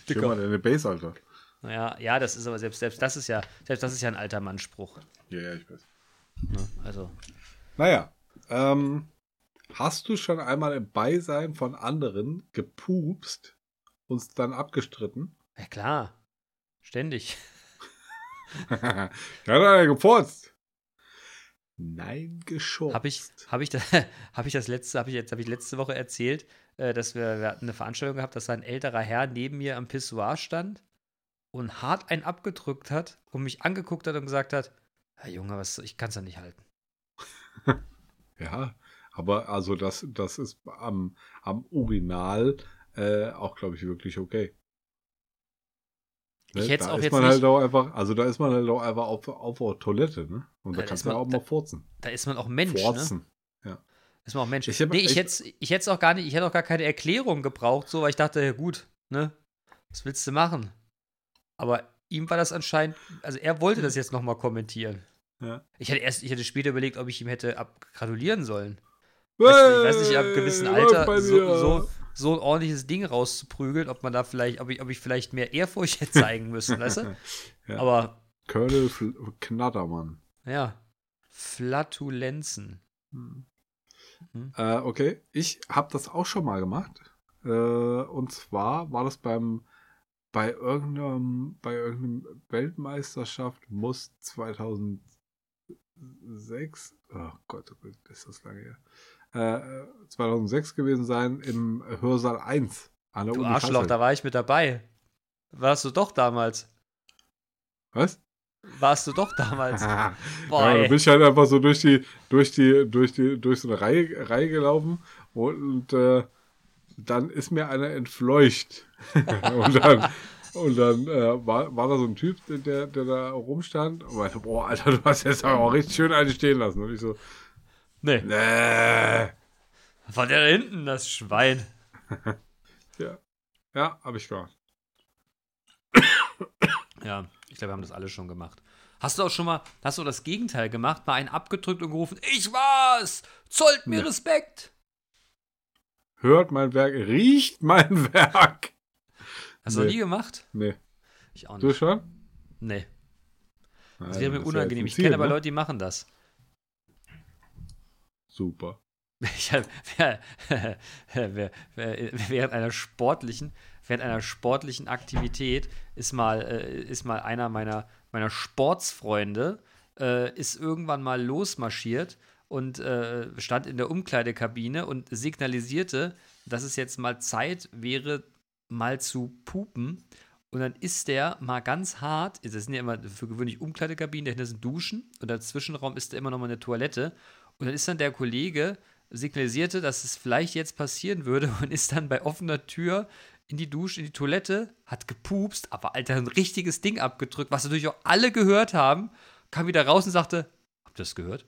Speaker 2: Chill mal deine Base, Alter.
Speaker 3: Naja, ja, das ist aber selbst, selbst das ist ja, selbst das ist ja ein alter Mannspruch.
Speaker 2: Ja, ja, ich weiß.
Speaker 3: Ne? Also,
Speaker 2: Naja, ähm, hast du schon einmal im Beisein von anderen gepupst und dann abgestritten?
Speaker 3: ja klar. Ständig.
Speaker 2: ja, da hat er gefurzt. Nein, geschubst.
Speaker 3: Habe ich, hab ich, da, hab ich das letzte, habe ich jetzt, habe ich letzte Woche erzählt, äh, dass wir, wir hatten eine Veranstaltung gehabt, dass ein älterer Herr neben mir am Pissoir stand und hart einen abgedrückt hat und mich angeguckt hat und gesagt hat, ja, Junge, was, ich kann es ja nicht halten.
Speaker 2: Ja, Aber also das, das ist am, am Original äh, auch, glaube ich, wirklich okay.
Speaker 3: Ich hätte
Speaker 2: da
Speaker 3: auch
Speaker 2: ist
Speaker 3: jetzt
Speaker 2: man
Speaker 3: nicht-
Speaker 2: halt auch einfach, also da ist man halt auch einfach auf, auf der Toilette, ne? Und da
Speaker 3: Ja, da
Speaker 2: kannst du ja
Speaker 3: man-
Speaker 2: auch mal furzen.
Speaker 3: Da ist man auch Mensch, ne?
Speaker 2: Furzen.
Speaker 3: Ist man auch Mensch.
Speaker 2: Ich hab-
Speaker 3: nee, ich
Speaker 2: ich-
Speaker 3: hätte ich hätt's auch gar nicht, ich hätte auch gar keine Erklärung gebraucht, so, weil ich dachte, ja gut, ne? Was willst du machen? Aber ihm war das anscheinend, also er wollte das jetzt nochmal kommentieren.
Speaker 2: Ja.
Speaker 3: Ich hätte erst, ich hätte später überlegt, ob ich ihm hätte gratulieren sollen. Weißt du, ich weiß nicht, ab gewissen
Speaker 2: Hey,
Speaker 3: Alter so, so, so ein ordentliches Ding rauszuprügeln, ob man da vielleicht, ob ich, ob ich vielleicht mehr Ehrfurcht hätte zeigen müssen, weißt du?
Speaker 2: Ja.
Speaker 3: Aber
Speaker 2: Colonel Fl Knattermann.
Speaker 3: ja, Flatulenzen.
Speaker 2: Hm.
Speaker 3: Mhm.
Speaker 2: Äh, okay, ich habe das auch schon mal gemacht. Äh, und zwar war das beim bei irgendeinem bei irgendeinem Weltmeisterschaft muss 2006 oh Gott, oh Gott, ist das lange her. Äh, 2006 gewesen sein im Hörsaal 1 an der
Speaker 3: Du
Speaker 2: Uni
Speaker 3: Arschloch,
Speaker 2: Kassel.
Speaker 3: da war ich mit dabei. Warst du doch damals.
Speaker 2: Was?
Speaker 3: Warst du doch damals.
Speaker 2: ja,
Speaker 3: Boah,
Speaker 2: da
Speaker 3: ey.
Speaker 2: bin ich halt einfach so durch die, durch die, durch die, durch so eine Reihe, Reihe gelaufen und, äh, dann ist mir einer entfleucht. und dann, und dann äh, war, war da so ein Typ, der, der da rumstand und meinte, boah, Alter, du hast jetzt aber auch richtig schön eine stehen lassen. Und ich so,
Speaker 3: Nee,
Speaker 2: nee.
Speaker 3: von der da hinten, das Schwein.
Speaker 2: Ja, ja habe ich gemacht.
Speaker 3: Ja, ich glaube, wir haben das alle schon gemacht. Hast du auch schon mal, hast du das Gegenteil gemacht, mal einen abgedrückt und gerufen, ich war's! Zollt mir
Speaker 2: Nee.
Speaker 3: Respekt!
Speaker 2: Hört mein Werk, riecht mein Werk.
Speaker 3: Hast du
Speaker 2: Nee.
Speaker 3: noch nie gemacht?
Speaker 2: Nee,
Speaker 3: Ich auch
Speaker 2: du
Speaker 3: nicht.
Speaker 2: schon?
Speaker 3: Nee. Das wäre mir
Speaker 2: ja
Speaker 3: unangenehm.
Speaker 2: jetzt
Speaker 3: Ich kenne aber
Speaker 2: ne?
Speaker 3: Leute, die machen das.
Speaker 2: Super.
Speaker 3: Wer, während einer sportlichen, während einer sportlichen Aktivität ist mal, äh, ist mal einer meiner, meiner Sportsfreunde äh, ist irgendwann mal losmarschiert und äh, stand in der Umkleidekabine und signalisierte, dass es jetzt mal Zeit wäre, mal zu pupen. Und dann ist der mal ganz hart, das sind ja immer für gewöhnlich Umkleidekabinen, dahinter sind Duschen und der Zwischenraum ist da immer noch mal eine Toilette. Und dann ist dann der Kollege, signalisierte, dass es vielleicht jetzt passieren würde und ist dann bei offener Tür in die Dusche, in die Toilette, hat gepupst, aber Alter, ein richtiges Ding abgedrückt, was natürlich auch alle gehört haben, kam wieder raus und sagte, habt ihr das gehört?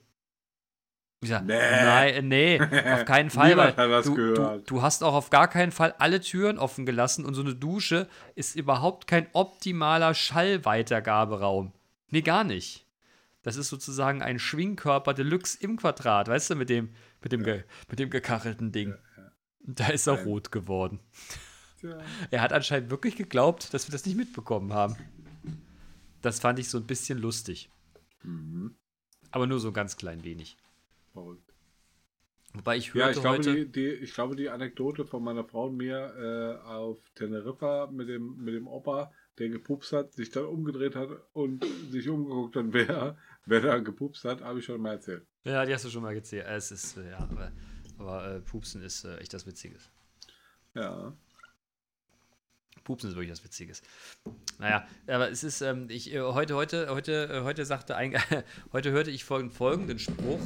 Speaker 3: Ich sag,
Speaker 2: Nee.
Speaker 3: nein, nee, auf keinen Fall, weil du, du, du hast auch auf gar keinen Fall alle Türen offen gelassen und so eine Dusche ist überhaupt kein optimaler Schallweitergaberaum. Nee, gar nicht. Das ist sozusagen ein Schwingkörper Deluxe im Quadrat, weißt du, mit dem, mit dem, ge, mit dem gekachelten Ding. Und Da ist er rot geworden. Er hat anscheinend wirklich geglaubt, dass wir das nicht mitbekommen haben. Das fand ich so ein bisschen lustig.
Speaker 2: Mhm.
Speaker 3: Aber nur so ein ganz klein wenig.
Speaker 2: Verrückt.
Speaker 3: Wobei ich
Speaker 2: Ja,
Speaker 3: hörte
Speaker 2: ich glaube,
Speaker 3: heute.
Speaker 2: die, die, ich glaube, die Anekdote von meiner Frau und mir äh, auf Teneriffa mit dem, mit dem Opa, der gepupst hat, sich dann umgedreht hat und sich umgeguckt hat, wer, wer da gepupst hat, habe ich schon mal erzählt.
Speaker 3: Ja, die hast du schon mal gezählt. Es ist, äh, ja, aber, aber äh, Pupsen ist äh, echt das Witziges.
Speaker 2: Ja.
Speaker 3: Pupsen ist wirklich das Witziges. Naja, aber es ist, ähm, ich, äh, heute, heute, heute, äh, heute sagte ein, heute hörte ich folgenden, folgenden Spruch.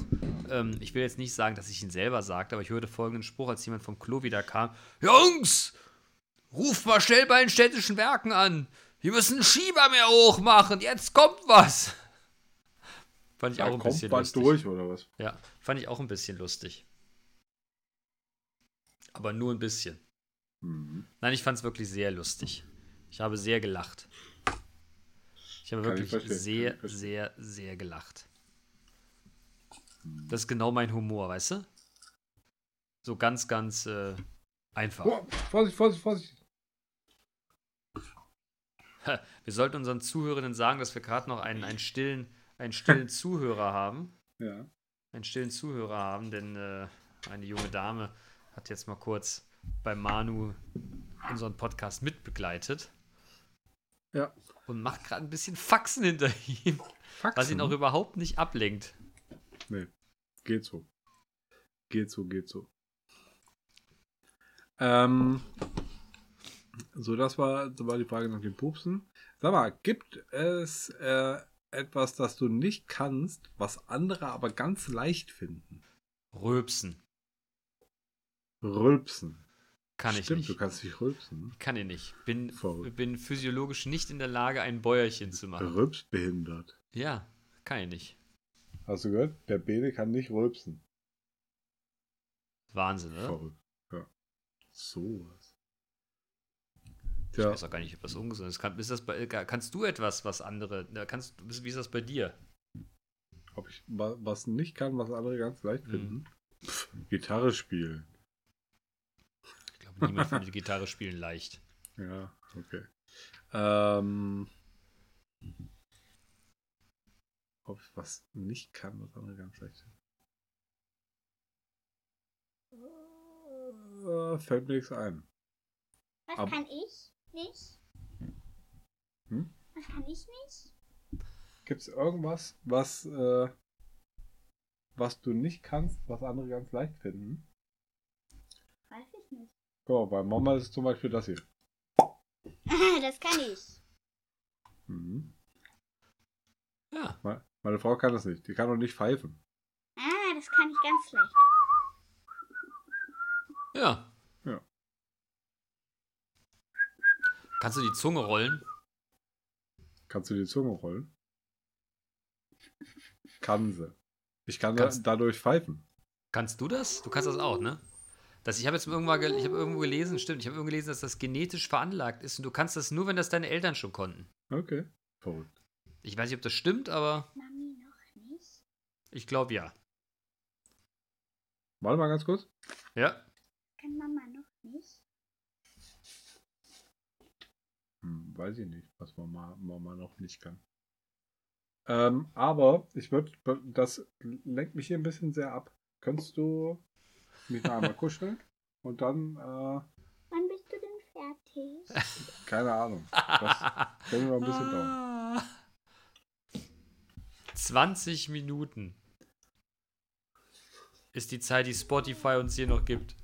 Speaker 3: Ähm, ich will jetzt nicht sagen, dass ich ihn selber sagte, aber ich hörte folgenden Spruch, als jemand vom Klo wieder kam. Jungs! Ruft mal schnell bei den städtischen Werken an! Wir müssen einen Schieber mehr hochmachen! Jetzt kommt was! Fand ich
Speaker 2: Da
Speaker 3: auch ein
Speaker 2: kommt
Speaker 3: bisschen lustig.
Speaker 2: durch, oder was?
Speaker 3: Ja, fand ich auch ein bisschen lustig. Aber nur ein bisschen.
Speaker 2: Mhm.
Speaker 3: Nein, ich fand es wirklich sehr lustig. Ich habe sehr gelacht. Ich habe
Speaker 2: Kann ich
Speaker 3: wirklich sehr,
Speaker 2: ich verstehen.
Speaker 3: sehr, sehr gelacht. Das ist genau mein Humor, weißt du? So ganz, ganz äh, einfach.
Speaker 2: Oh, Vorsicht, Vorsicht, Vorsicht.
Speaker 3: Wir sollten unseren Zuhörenden sagen, dass wir gerade noch einen, einen stillen, einen stillen Zuhörer haben.
Speaker 2: Ja.
Speaker 3: einen stillen Zuhörer haben, denn äh, eine junge Dame hat jetzt mal kurz bei Manu unseren Podcast mitbegleitet
Speaker 2: Ja.
Speaker 3: und macht gerade ein bisschen Faxen hinter ihm, was ihn auch überhaupt nicht ablenkt.
Speaker 2: Nee, geht so. Geht so, geht so. Ähm, so, das war, das war die Frage nach dem Pupsen. Sag mal, gibt es äh, etwas, das du nicht kannst, was andere aber ganz leicht finden?
Speaker 3: Röpsen.
Speaker 2: Rülpsen.
Speaker 3: Kann ich
Speaker 2: Stimmt,
Speaker 3: nicht.
Speaker 2: du kannst nicht rülpsen.
Speaker 3: Kann ich nicht. Bin,
Speaker 2: Verrückt.
Speaker 3: bin physiologisch nicht in der Lage, ein Bäuerchen zu machen.
Speaker 2: Rülpsbehindert.
Speaker 3: Ja, kann ich nicht.
Speaker 2: Hast du gehört? Der Bede kann nicht rülpsen.
Speaker 3: Wahnsinn, oder?
Speaker 2: Verrückt. Ja. Sowas.
Speaker 3: Ich weiß auch gar nicht, ob das ungesund ist. Kann, ist das bei, kannst du etwas, was andere. Kannst, wie ist das bei dir?
Speaker 2: ob ich wa- was nicht kann, was andere ganz leicht
Speaker 3: Mhm.
Speaker 2: finden. Pff, Gitarre spielen.
Speaker 3: Ich glaube, niemand findet Gitarre spielen leicht.
Speaker 2: Ja, okay. Ähm, ob ich was nicht kann, was andere ganz leicht finden. Äh, fällt mir nichts ein.
Speaker 4: Was
Speaker 2: Ab-
Speaker 4: kann ich nicht?
Speaker 2: Hm?
Speaker 4: Was kann ich nicht?
Speaker 2: Gibt es irgendwas, was, äh, was du nicht kannst, was andere ganz leicht finden?
Speaker 4: Weiß ich nicht.
Speaker 2: Guck mal, bei Mama ist es zum Beispiel das hier.
Speaker 4: das kann ich.
Speaker 2: Mhm.
Speaker 3: Ja.
Speaker 2: Me- Meine Frau kann das nicht. Die kann auch nicht pfeifen.
Speaker 4: Ah, das kann ich ganz leicht.
Speaker 3: Ja.
Speaker 2: Ja.
Speaker 3: Kannst du die Zunge rollen?
Speaker 2: Kannst du die Zunge rollen? Kann sie. Ich kann
Speaker 3: Kannst-
Speaker 2: dadurch pfeifen.
Speaker 3: Kannst du das? Du kannst das auch, ne? Das, ich habe jetzt irgendwann gel- ich habe irgendwo gelesen, stimmt, ich habe irgendwo gelesen, dass das genetisch veranlagt ist und du kannst das nur, wenn das deine Eltern schon konnten.
Speaker 2: Okay. Verrückt.
Speaker 3: Ich weiß nicht, ob das stimmt, aber
Speaker 4: Mami noch nicht.
Speaker 3: ich glaube ja.
Speaker 2: Warte mal ganz kurz.
Speaker 3: Ja.
Speaker 4: Kann Mama noch nicht.
Speaker 2: Hm, weiß ich nicht, was Mama, Mama noch nicht kann. Ähm, aber ich würde, das lenkt mich hier ein bisschen sehr ab. Könntest du mich noch einmal kuscheln? Und dann, äh,
Speaker 4: Wann bist du denn fertig?
Speaker 2: keine Ahnung. Das können wir noch ein bisschen dauern.
Speaker 3: Ah. 20 Minuten ist die Zeit, die Spotify uns hier noch gibt.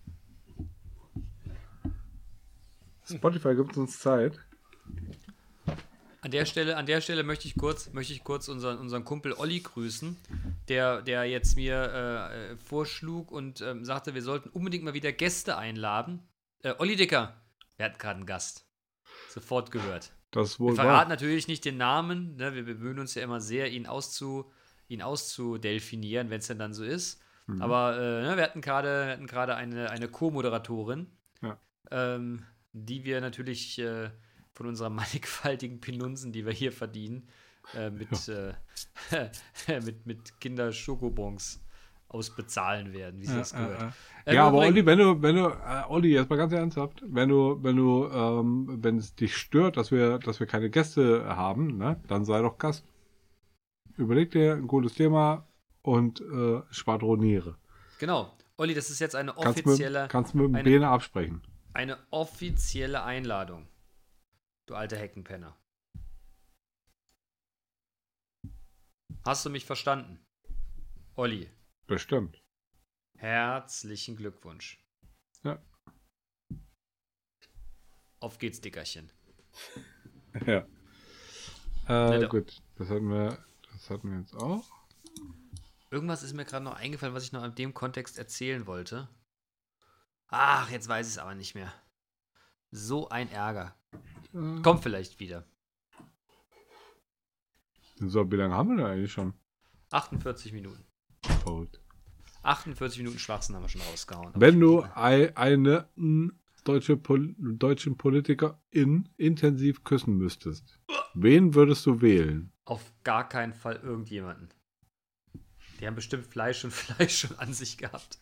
Speaker 2: Spotify gibt uns Zeit.
Speaker 3: An der Stelle, an der Stelle möchte ich kurz, möchte ich kurz unseren, unseren Kumpel Olli grüßen, der, der jetzt mir äh, äh, vorschlug und ähm, sagte, wir sollten unbedingt mal wieder Gäste einladen. Äh, Olli Dicker, wir hatten gerade einen Gast. Sofort gehört.
Speaker 2: Das ist
Speaker 3: Wir
Speaker 2: wohl
Speaker 3: verraten
Speaker 2: wahr.
Speaker 3: natürlich nicht den Namen, ne? wir bemühen uns ja immer sehr, ihn, auszu, ihn auszudelfinieren, wenn es denn dann so ist.
Speaker 2: Mhm.
Speaker 3: Aber äh, ne, wir hatten gerade wir hatten gerade eine, eine Co-Moderatorin,
Speaker 2: Ja.
Speaker 3: ähm, die wir natürlich äh, von unserer mannigfaltigen Pinunzen, die wir hier verdienen, äh, mit, äh, mit, mit Kinder-Schokobons ausbezahlen werden, wie sie das gehört.
Speaker 2: Ja,
Speaker 3: im
Speaker 2: aber Olli, wenn du, wenn du, äh, Olli, jetzt mal ganz ernsthaft, wenn du, wenn du, ähm, wenn es dich stört, dass wir, dass wir keine Gäste haben, ne, dann sei doch Gast. Überleg dir ein cooles Thema und äh, schwadroniere.
Speaker 3: Genau. Olli, das ist jetzt eine
Speaker 2: Kannst
Speaker 3: offizielle,
Speaker 2: mit, kannst mit dem
Speaker 3: eine-
Speaker 2: Bene absprechen.
Speaker 3: eine offizielle Einladung. Du alter Heckenpenner. Hast du mich verstanden? Olli,
Speaker 2: Bestimmt.
Speaker 3: herzlichen Glückwunsch.
Speaker 2: Ja.
Speaker 3: Auf geht's, Dickerchen.
Speaker 2: Ja. Äh, gut, das hatten wir, das hatten wir jetzt auch.
Speaker 3: Irgendwas ist mir gerade noch eingefallen, was ich noch in dem Kontext erzählen wollte. Ach, jetzt weiß ich es aber nicht mehr. So ein Ärger.
Speaker 2: Äh,
Speaker 3: Kommt vielleicht wieder.
Speaker 2: So, wie lange haben wir denn eigentlich schon?
Speaker 3: 48 Minuten.
Speaker 2: Verrückt.
Speaker 3: 48 Minuten Schwachsinn haben wir schon rausgehauen.
Speaker 2: Wenn du ei- eine deutsche Pol deutschen Politikerin intensiv küssen müsstest, wen würdest du wählen?
Speaker 3: Auf gar keinen Fall irgendjemanden. Die haben bestimmt Fleisch und Fleisch schon an sich gehabt.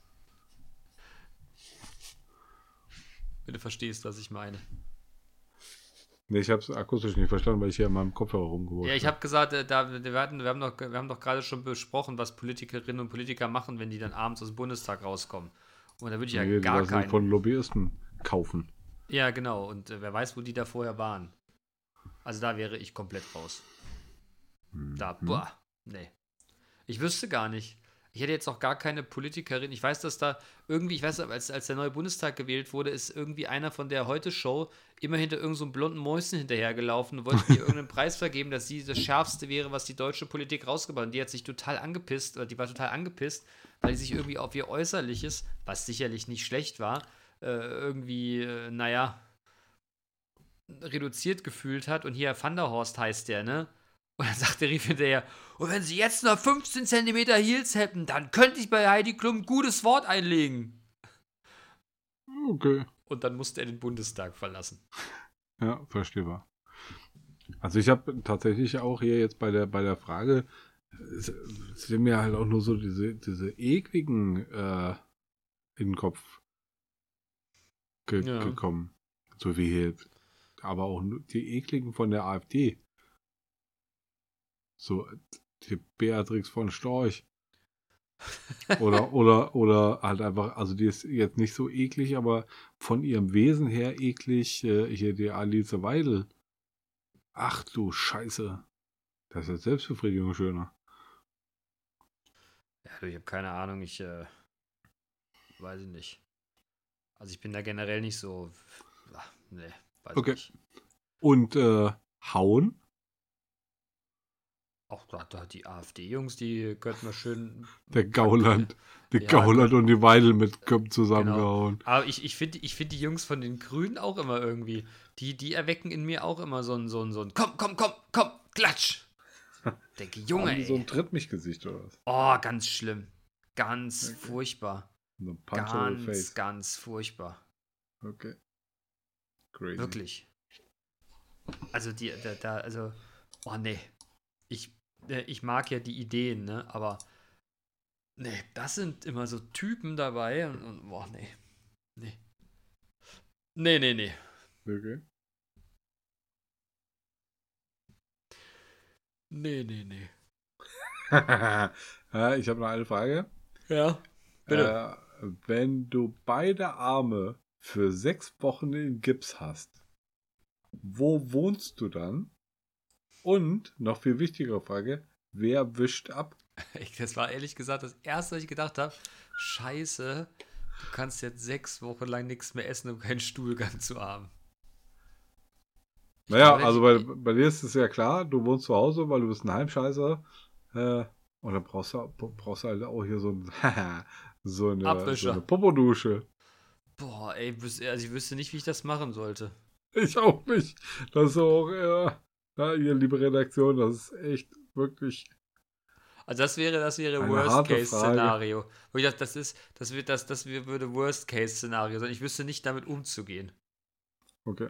Speaker 3: Wenn du verstehst, was ich meine.
Speaker 2: Nee, ich habe es akustisch nicht verstanden, weil ich hier in meinem Kopfhörer rumgeworfen
Speaker 3: Ja, ich habe gesagt, äh, da, wir, hatten, wir, haben doch, wir haben doch gerade schon besprochen, was Politikerinnen und Politiker machen, wenn die dann abends aus dem Bundestag rauskommen. Und da würde ich ja
Speaker 2: nee, die
Speaker 3: gar
Speaker 2: sich
Speaker 3: keinen.
Speaker 2: von Lobbyisten kaufen.
Speaker 3: Ja, genau. Und äh, wer weiß, wo die da vorher waren. Also da wäre ich komplett raus. Da,
Speaker 2: Mhm.
Speaker 3: boah, nee. Ich wüsste gar nicht. Ich hätte jetzt auch gar keine Politikerin. Ich weiß, dass da irgendwie, ich weiß, als, als der neue Bundestag gewählt wurde, ist irgendwie einer von der Heute-Show immer hinter irgendeinem so blonden Mäuschen hinterhergelaufen und wollte mir irgendeinen Preis vergeben, dass sie das Schärfste wäre, was die deutsche Politik rausgebracht hat. Und die hat sich total angepisst, oder die war total angepisst, weil sie sich irgendwie auf ihr Äußerliches, was sicherlich nicht schlecht war, äh, irgendwie, äh, naja, reduziert gefühlt hat. Und hier Van der Horst heißt der, ne? Und dann sagt der Rief hinterher, und wenn sie jetzt noch 15 cm Heels hätten, dann könnte ich bei Heidi Klum ein gutes Wort einlegen.
Speaker 2: Okay.
Speaker 3: Und dann musste er den Bundestag verlassen.
Speaker 2: Ja, verstehbar. Also ich habe tatsächlich auch hier jetzt bei der bei der Frage sind mir halt auch nur so diese diese ekligen äh, in den Kopf ge
Speaker 3: Ja.
Speaker 2: gekommen. So wie hier, aber auch nur die ekligen von der AfD. So die Beatrix von Storch. Oder, oder, oder halt einfach, also die ist jetzt nicht so eklig, aber von ihrem Wesen her eklig, äh, hier die Alice Weidel. Ach du Scheiße. Das ist Selbstbefriedigung schöner.
Speaker 3: Ja, du, ich habe keine Ahnung, ich äh, weiß ich nicht. Also ich bin da generell nicht so. Ach, nee, weiß
Speaker 2: Okay.
Speaker 3: nicht.
Speaker 2: Und äh, Hauen?
Speaker 3: Auch da, da die AfD-Jungs, die könnten wir schön.
Speaker 2: Der Gauland. Die
Speaker 3: Ja,
Speaker 2: Gauland und die Weidel mit Köpfen zusammengehauen.
Speaker 3: Aber ich, ich finde ich find die Jungs von den Grünen auch immer irgendwie. Die, die erwecken in mir auch immer so ein, so ein, so ein Komm, komm, komm, komm, klatsch. Denke, Junge,
Speaker 2: Haben die so ein Tritt mich Gesicht oder was?
Speaker 3: Oh, ganz schlimm. Ganz furchtbar.
Speaker 2: So
Speaker 3: Ganz,
Speaker 2: face.
Speaker 3: ganz furchtbar.
Speaker 2: Okay. Crazy.
Speaker 3: Wirklich. Also die, da, da, also, oh nee. Ich, ich mag ja die Ideen, ne? Aber nee, das sind immer so Typen dabei und, und boah, nee. Nee. Nee, nee, nee.
Speaker 2: Okay.
Speaker 3: Nee, nee, nee.
Speaker 2: ich habe noch eine Frage.
Speaker 3: Ja. Bitte.
Speaker 2: Äh, wenn du beide Arme für sechs Wochen in Gips hast, wo wohnst du dann? Und, noch viel wichtigere Frage, wer wischt ab?
Speaker 3: Ich, das war ehrlich gesagt das erste, was ich gedacht habe. Scheiße, du kannst jetzt sechs Wochen lang nichts mehr essen, um keinen Stuhlgang zu haben. Ich
Speaker 2: Naja,
Speaker 3: glaube,
Speaker 2: also bei, bei dir ist es ja klar, du wohnst zu Hause, weil du bist ein Heimscheißer. Äh, und dann brauchst du, brauchst du halt auch hier so, ein, so, eine, so eine Popodusche.
Speaker 3: Boah, ey, also ich wüsste nicht, wie ich das machen sollte.
Speaker 2: Ich auch nicht. Das ist auch, äh, ja, ihr liebe Redaktion, das ist echt wirklich.
Speaker 3: Also das wäre, das wäre Worst Case. Szenario. Wo ich dachte, das ist, das wird, das, das würde Worst Case Szenario sein. Ich wüsste nicht damit umzugehen.
Speaker 2: Okay.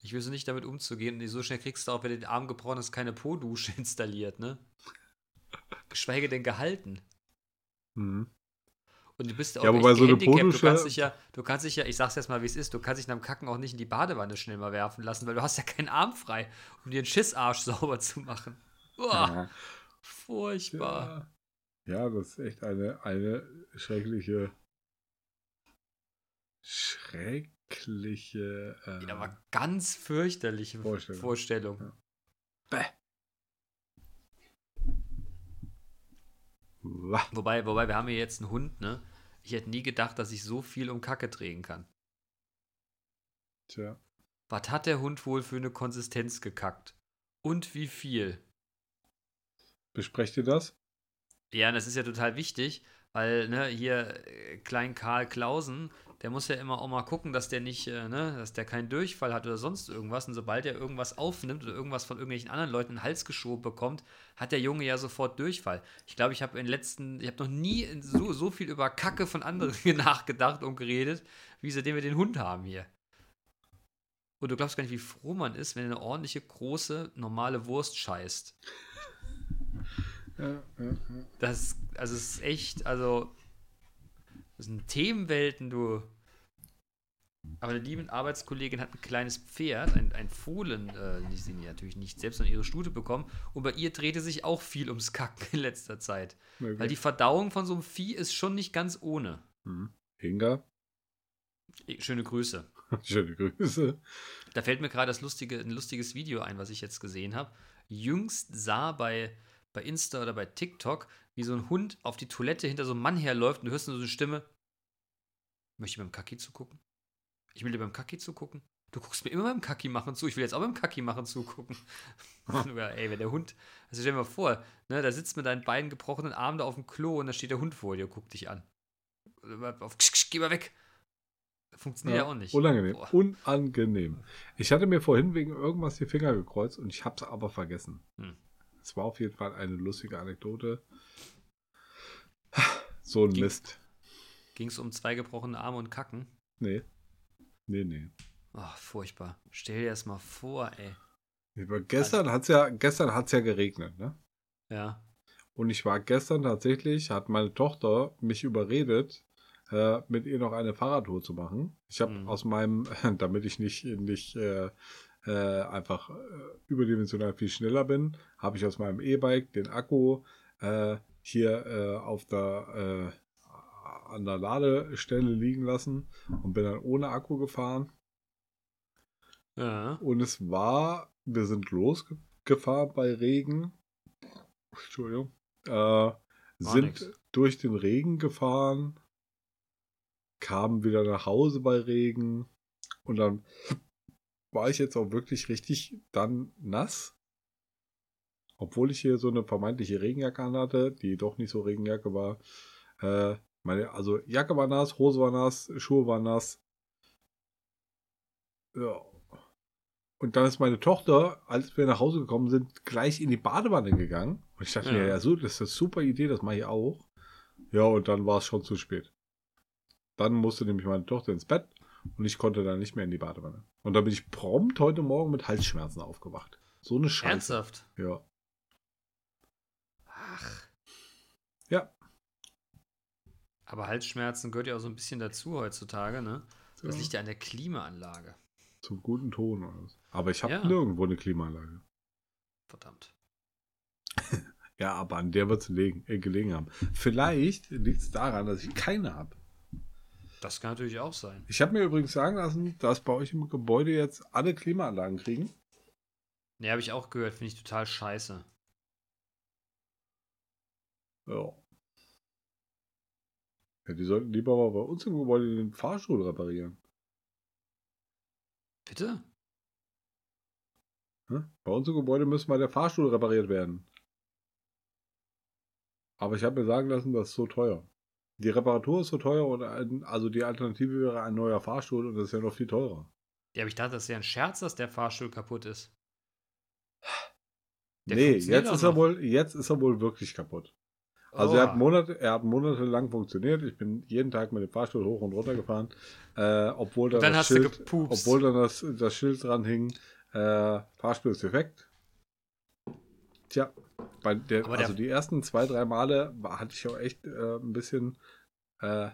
Speaker 3: Ich wüsste nicht damit umzugehen. Und so schnell kriegst du auch, wenn du den Arm gebrochen hast, keine Po-Dusche installiert, ne? Geschweige denn gehalten.
Speaker 2: Mhm.
Speaker 3: Und du bist auch
Speaker 2: Ja, wobei so eine.
Speaker 3: Du kannst dich ja, du kannst dich ja, ich sag's jetzt mal, wie es ist, du kannst dich nach dem Kacken auch nicht in die Badewanne schnell mal werfen lassen, weil du hast ja keinen Arm frei, um dir einen Schissarsch sauber zu machen. Uah,
Speaker 2: Ja.
Speaker 3: furchtbar.
Speaker 2: Ja. ja, das ist echt eine, eine schreckliche. Schreckliche. Äh,
Speaker 3: Ja, aber ganz fürchterliche
Speaker 2: Vorstellung.
Speaker 3: Vorstellung.
Speaker 2: Ja. Bäh. Wah.
Speaker 3: Wobei, wobei, wir haben hier jetzt einen Hund, ne? Ich hätte nie gedacht, dass ich so viel um Kacke drehen kann.
Speaker 2: Tja.
Speaker 3: Was hat der Hund wohl für eine Konsistenz gekackt? Und wie viel?
Speaker 2: Besprecht ihr das?
Speaker 3: Ja, das ist ja total wichtig, weil, ne, hier, äh, Klein Karl Klausen, der muss ja immer auch mal gucken, dass der nicht, äh, ne, dass der keinen Durchfall hat oder sonst irgendwas. Und sobald er irgendwas aufnimmt oder irgendwas von irgendwelchen anderen Leuten in den Hals geschoben bekommt, hat der Junge ja sofort Durchfall. Ich glaube, ich habe in den letzten, ich habe noch nie so, so viel über Kacke von anderen nachgedacht und geredet, wie seitdem wir den Hund haben hier. Und du glaubst gar nicht, wie froh man ist, wenn er eine ordentliche, große, normale Wurst scheißt.
Speaker 2: Ja, ja, ja.
Speaker 3: Das, also es ist echt, also das sind Themenwelten, du. Aber eine liebe Arbeitskollegin hat ein kleines Pferd, ein, ein Fohlen, äh, die sie natürlich nicht selbst an ihre Stute bekommen. Und bei ihr drehte sich auch viel ums Kacken in letzter Zeit.
Speaker 2: Okay.
Speaker 3: Weil die Verdauung von so einem Vieh ist schon nicht ganz ohne.
Speaker 2: Mhm. Inga,
Speaker 3: Eh, Schöne Grüße.
Speaker 2: schöne Grüße.
Speaker 3: Da fällt mir gerade das lustige, ein lustiges Video ein, was ich jetzt gesehen habe. Jüngst sah bei, bei Insta oder bei TikTok, wie so ein Hund auf die Toilette hinter so einem Mann herläuft und du hörst nur so eine Stimme. Möchte ich beim Kaki zugucken? Ich will dir beim Kaki zugucken. Du guckst mir immer beim Kaki machen zu. Ich will jetzt auch beim Kaki machen zugucken. ja, ey, wenn der Hund. Also stell dir mal vor, ne, da sitzt mit deinen beiden gebrochenen Armen da auf dem Klo und da steht der Hund vor dir und guckt dich an. Auf, geh mal weg. Funktioniert ja, auch nicht.
Speaker 2: Unangenehm.
Speaker 3: Boah.
Speaker 2: Unangenehm. Ich hatte mir vorhin wegen irgendwas die Finger gekreuzt und ich hab's aber vergessen.
Speaker 3: Hm.
Speaker 2: Es war auf jeden Fall eine lustige Anekdote. So ein
Speaker 3: Ging-
Speaker 2: Mist.
Speaker 3: Ging es um zwei gebrochene Arme und Kacken?
Speaker 2: Nee. Nee, nee.
Speaker 3: Ach, furchtbar. Stell dir das mal vor, ey.
Speaker 2: Aber gestern hat's ja, gestern hat's ja geregnet, ne?
Speaker 3: Ja.
Speaker 2: Und ich war gestern tatsächlich, hat meine Tochter mich überredet, äh, mit ihr noch eine Fahrradtour zu machen. Ich habe
Speaker 3: Mhm.
Speaker 2: aus meinem, damit ich nicht, nicht äh, äh, einfach äh, überdimensional viel schneller bin, habe ich aus meinem E-Bike den Akku äh, hier äh, auf der äh, an der Ladestelle liegen lassen und bin dann ohne Akku gefahren.
Speaker 3: Ja.
Speaker 2: Und es war, wir sind losgefahren bei Regen. Entschuldigung. Äh, sind
Speaker 3: nix.
Speaker 2: durch den Regen gefahren, kamen wieder nach Hause bei Regen und dann war ich jetzt auch wirklich richtig dann nass. Obwohl ich hier so eine vermeintliche Regenjacke anhatte, die doch nicht so Regenjacke war. Äh, meine, also Jacke war nass, Hose war nass, Schuhe waren nass. Ja. Und dann ist meine Tochter, als wir nach Hause gekommen sind, gleich in die Badewanne gegangen. Und ich dachte
Speaker 3: Ja.
Speaker 2: mir, ja, so, das ist eine super Idee, das mache ich auch. Ja, und dann war es schon zu spät. Dann musste nämlich meine Tochter ins Bett und ich konnte dann nicht mehr in die Badewanne. Und da bin ich prompt heute Morgen mit Halsschmerzen aufgewacht. So eine Scheiße.
Speaker 3: Ernsthaft?
Speaker 2: Ja.
Speaker 3: Ach.
Speaker 2: Ja.
Speaker 3: Aber Halsschmerzen gehört ja auch so ein bisschen dazu heutzutage, ne? Das
Speaker 2: Ja.
Speaker 3: liegt ja an der Klimaanlage.
Speaker 2: Zum guten Ton. Alles. Aber ich habe
Speaker 3: Ja.
Speaker 2: nirgendwo eine Klimaanlage.
Speaker 3: Verdammt.
Speaker 2: Ja, aber an der wird es äh, gelegen haben. Vielleicht liegt es daran, dass ich keine habe.
Speaker 3: Das kann natürlich auch sein.
Speaker 2: Ich habe mir übrigens sagen lassen, dass bei euch im Gebäude jetzt alle Klimaanlagen kriegen.
Speaker 3: Ne, habe ich auch gehört. Finde ich total scheiße.
Speaker 2: Ja. Ja, die sollten lieber mal bei uns im Gebäude den Fahrstuhl reparieren.
Speaker 3: Bitte?
Speaker 2: Hm? Bei uns im Gebäude müsste mal der Fahrstuhl repariert werden. Aber ich habe mir sagen lassen, das ist so teuer. Die Reparatur ist so teuer und ein, also die Alternative wäre ein neuer Fahrstuhl und das ist ja noch viel teurer.
Speaker 3: Ja, aber ich dachte, das ist ja ein Scherz, dass der Fahrstuhl kaputt ist. Der
Speaker 2: nee, jetzt ist, er wohl, jetzt ist er wohl wirklich kaputt. Also er
Speaker 3: Oha.
Speaker 2: hat, Monate, er hat monatelang funktioniert. Ich bin jeden Tag mit dem Fahrstuhl hoch und runter gefahren. Äh, obwohl dann,
Speaker 3: dann
Speaker 2: das Schild, obwohl dann das, das Schild dran hing, äh, Fahrstuhl ist defekt. Tja, bei der,
Speaker 3: der-
Speaker 2: also die ersten zwei, drei Male war, hatte ich auch echt äh, ein bisschen äh,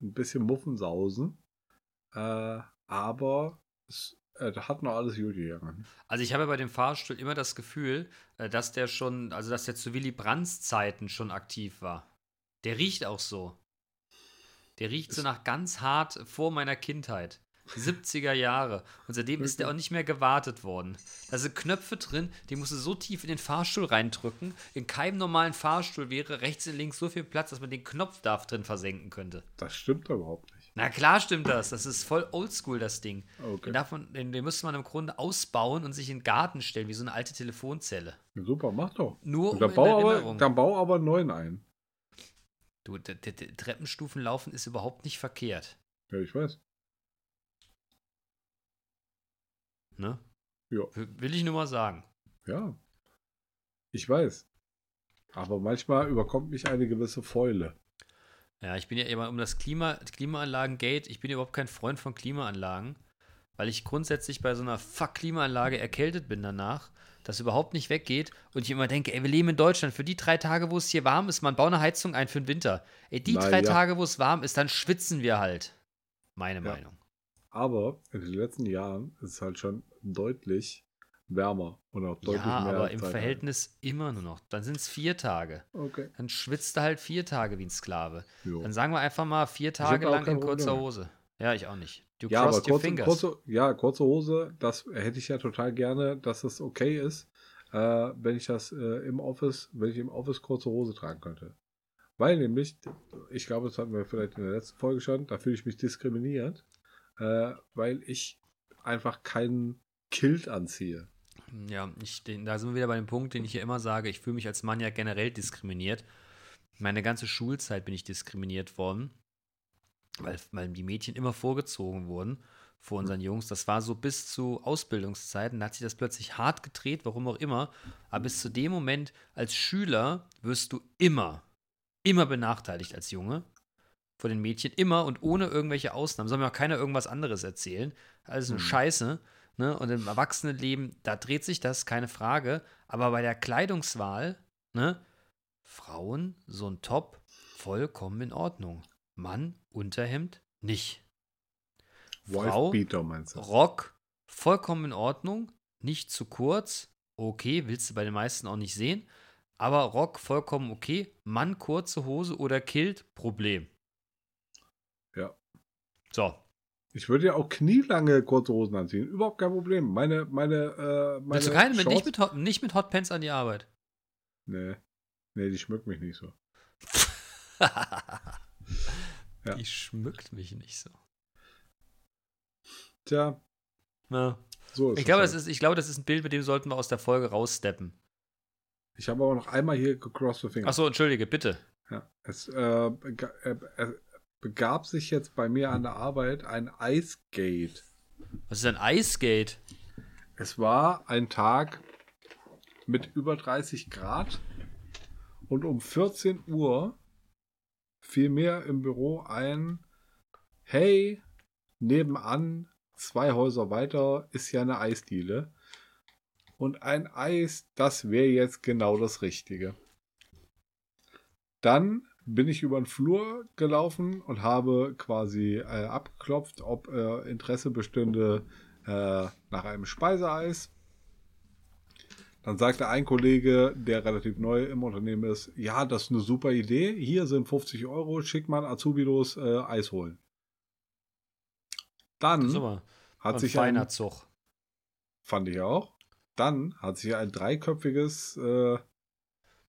Speaker 2: ein bisschen Muffensausen. Äh, aber es äh, da hat noch alles gut gegangen.
Speaker 3: Also ich habe bei dem Fahrstuhl immer das Gefühl, äh, dass der schon, also dass der zu Willy Brandts Zeiten schon aktiv war. Der riecht auch so. Der riecht so nach ganz hart vor meiner Kindheit. 70er Jahre. Und seitdem ist der auch nicht mehr gewartet worden. Da sind Knöpfe drin, die musst du so tief in den Fahrstuhl reindrücken. In keinem normalen Fahrstuhl wäre rechts und links so viel Platz, dass man den Knopf da drin versenken könnte.
Speaker 2: Das stimmt überhaupt nicht.
Speaker 3: Na klar stimmt das. Das ist voll oldschool, das Ding.
Speaker 2: Okay.
Speaker 3: Den, man, den, den müsste man im Grunde ausbauen und sich in den Garten stellen, wie so eine alte Telefonzelle.
Speaker 2: Super, mach doch.
Speaker 3: Nur
Speaker 2: Und
Speaker 3: um
Speaker 2: dann bau, aber, dann bau aber einen neuen ein.
Speaker 3: Du, d- d- d- Treppenstufen laufen ist überhaupt nicht verkehrt.
Speaker 2: Ja, ich weiß.
Speaker 3: Ne?
Speaker 2: Ja.
Speaker 3: Will ich nur mal sagen.
Speaker 2: Ja. Ich weiß. Aber manchmal überkommt mich eine gewisse Fäule.
Speaker 3: Ja, ich bin ja immer um das Klima, Klimaanlagen-Gate. Ich bin überhaupt kein Freund von Klimaanlagen, weil ich grundsätzlich bei so einer Fuck-Klimaanlage erkältet bin danach, das überhaupt nicht weggeht und ich immer denke, ey, wir leben in Deutschland. Für die drei Tage, wo es hier warm ist, man baut eine Heizung ein für den Winter. Ey, die
Speaker 2: Na
Speaker 3: drei
Speaker 2: ja.
Speaker 3: Tage, wo es warm ist, dann schwitzen wir halt. Meine
Speaker 2: Ja.
Speaker 3: Meinung.
Speaker 2: Aber in den letzten Jahren ist es halt schon deutlich wärmer und auch deutlich
Speaker 3: Ja,
Speaker 2: mehr.
Speaker 3: aber im
Speaker 2: Zeit.
Speaker 3: Verhältnis immer nur noch. Dann sind es vier Tage.
Speaker 2: Okay.
Speaker 3: Dann schwitzt du halt vier Tage wie ein Sklave.
Speaker 2: Jo.
Speaker 3: Dann sagen wir einfach mal vier Tage lang in kurzer. Hose. Ja, ich auch nicht. Du
Speaker 2: Ja, aber kurze,
Speaker 3: fingers.
Speaker 2: kurze, ja, kurze Hose, das hätte ich ja total gerne, dass es okay ist, äh, wenn ich das äh, im Office, wenn ich im Office kurze Hose tragen könnte. Weil nämlich, ich glaube, das hatten wir vielleicht in der letzten Folge schon, da fühle ich mich diskriminiert, äh, weil ich einfach keinen Kilt anziehe.
Speaker 3: Ja, ich, den, da sind wir wieder bei dem Punkt, den ich ja immer sage, ich fühle mich als Mann ja generell diskriminiert. Meine ganze Schulzeit bin ich diskriminiert worden, weil, weil die Mädchen immer vorgezogen wurden vor unseren Jungs. Das war so bis zu Ausbildungszeiten, da hat sich das plötzlich hart gedreht, warum auch immer. Aber bis zu dem Moment als Schüler wirst du immer, immer benachteiligt als Junge vor den Mädchen, immer und ohne irgendwelche Ausnahmen. Soll mir auch keiner irgendwas anderes erzählen. Alles eine
Speaker 2: Hm.
Speaker 3: Scheiße. Ne? Und im Erwachsenenleben, da dreht sich das, keine Frage. Aber bei der Kleidungswahl, ne? Frauen, so ein Top, vollkommen in Ordnung. Mann, Unterhemd, nicht. Frau,
Speaker 2: Wife-Beater meinst du?
Speaker 3: Rock, vollkommen in Ordnung. Nicht zu kurz. Okay, willst du bei den meisten auch nicht sehen. Aber Rock, vollkommen okay. Mann, kurze Hose oder Kilt, Problem. So.
Speaker 2: Ich würde ja auch knielange kurze Hosen anziehen. Überhaupt kein Problem. Meine, meine, äh, meine
Speaker 3: du keine mit,
Speaker 2: Shorts-
Speaker 3: nicht, mit Hot, nicht mit Hotpants an die Arbeit?
Speaker 2: Nee. Nee, die schmückt mich nicht so. Ja.
Speaker 3: Die schmückt mich nicht so.
Speaker 2: Tja,
Speaker 3: Ja.
Speaker 2: so ist
Speaker 3: Ich glaube,
Speaker 2: halt.
Speaker 3: ist, ich glaube, das ist ein Bild, mit dem sollten wir aus der Folge raussteppen.
Speaker 2: Ich habe aber noch einmal hier gecrossed the finger.
Speaker 3: Achso, entschuldige, bitte.
Speaker 2: Ja, es äh, äh, äh, begab sich jetzt bei mir an der Arbeit ein Eisgate.
Speaker 3: Was ist ein Icegate?
Speaker 2: Es war ein Tag mit über 30 Grad und um 14 Uhr fiel mir im Büro ein, hey, nebenan, zwei Häuser weiter, ist ja eine Eisdiele. Und ein Eis, das wäre jetzt genau das Richtige. Dann bin ich über den Flur gelaufen und habe quasi äh, abgeklopft, ob äh, Interesse bestünde äh, nach einem Speiseeis. Dann sagte ein Kollege, der relativ neu im Unternehmen ist, ja, das ist eine super Idee. Hier sind 50 Euro, schick mal Azubi los, äh, Eis holen. Dann hat sich ein,
Speaker 3: Zug.
Speaker 2: fand ich auch, dann hat sich ein dreiköpfiges äh,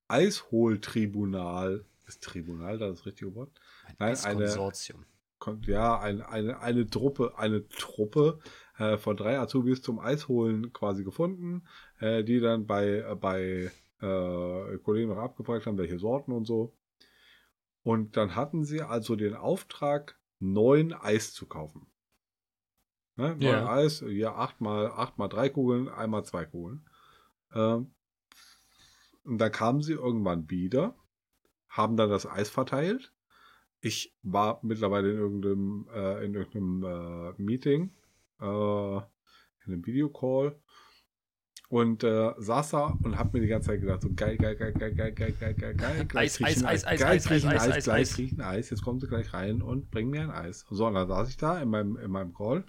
Speaker 2: Eisholtribunal, ist Tribunal da das richtige Wort?
Speaker 3: Ein
Speaker 2: Nein, eine-
Speaker 3: Eiskonsortium.
Speaker 2: kommt ja ein, eine, eine Truppe, eine Truppe äh, von drei Azubis zum Eisholen quasi gefunden, äh, die dann bei, äh, bei äh, Kollegen noch abgefragt haben, welche Sorten und so. Und dann hatten sie also den Auftrag, neun Eis zu kaufen. Ne? Neun
Speaker 3: Ja.
Speaker 2: Eis, ja, acht mal, acht mal drei Kugeln, einmal zwei Kugeln. Ähm, und dann kamen sie irgendwann wieder, haben dann das Eis verteilt. Ich war mittlerweile in irgendeinem, äh, in irgendeinem äh, Meeting, äh, in einem Videocall und äh, saß da und hab mir die ganze Zeit gedacht, so geil, geil, geil, geil, geil, geil, geil, geil, geil,
Speaker 3: Eis, Eis, Eis, Eis,
Speaker 2: geil,
Speaker 3: Eis, Eis,
Speaker 2: Eis,
Speaker 3: Eis,
Speaker 2: ein Eis, jetzt kommen sie gleich rein und bringen mir ein Eis. So, und dann saß ich da in meinem, in meinem Call,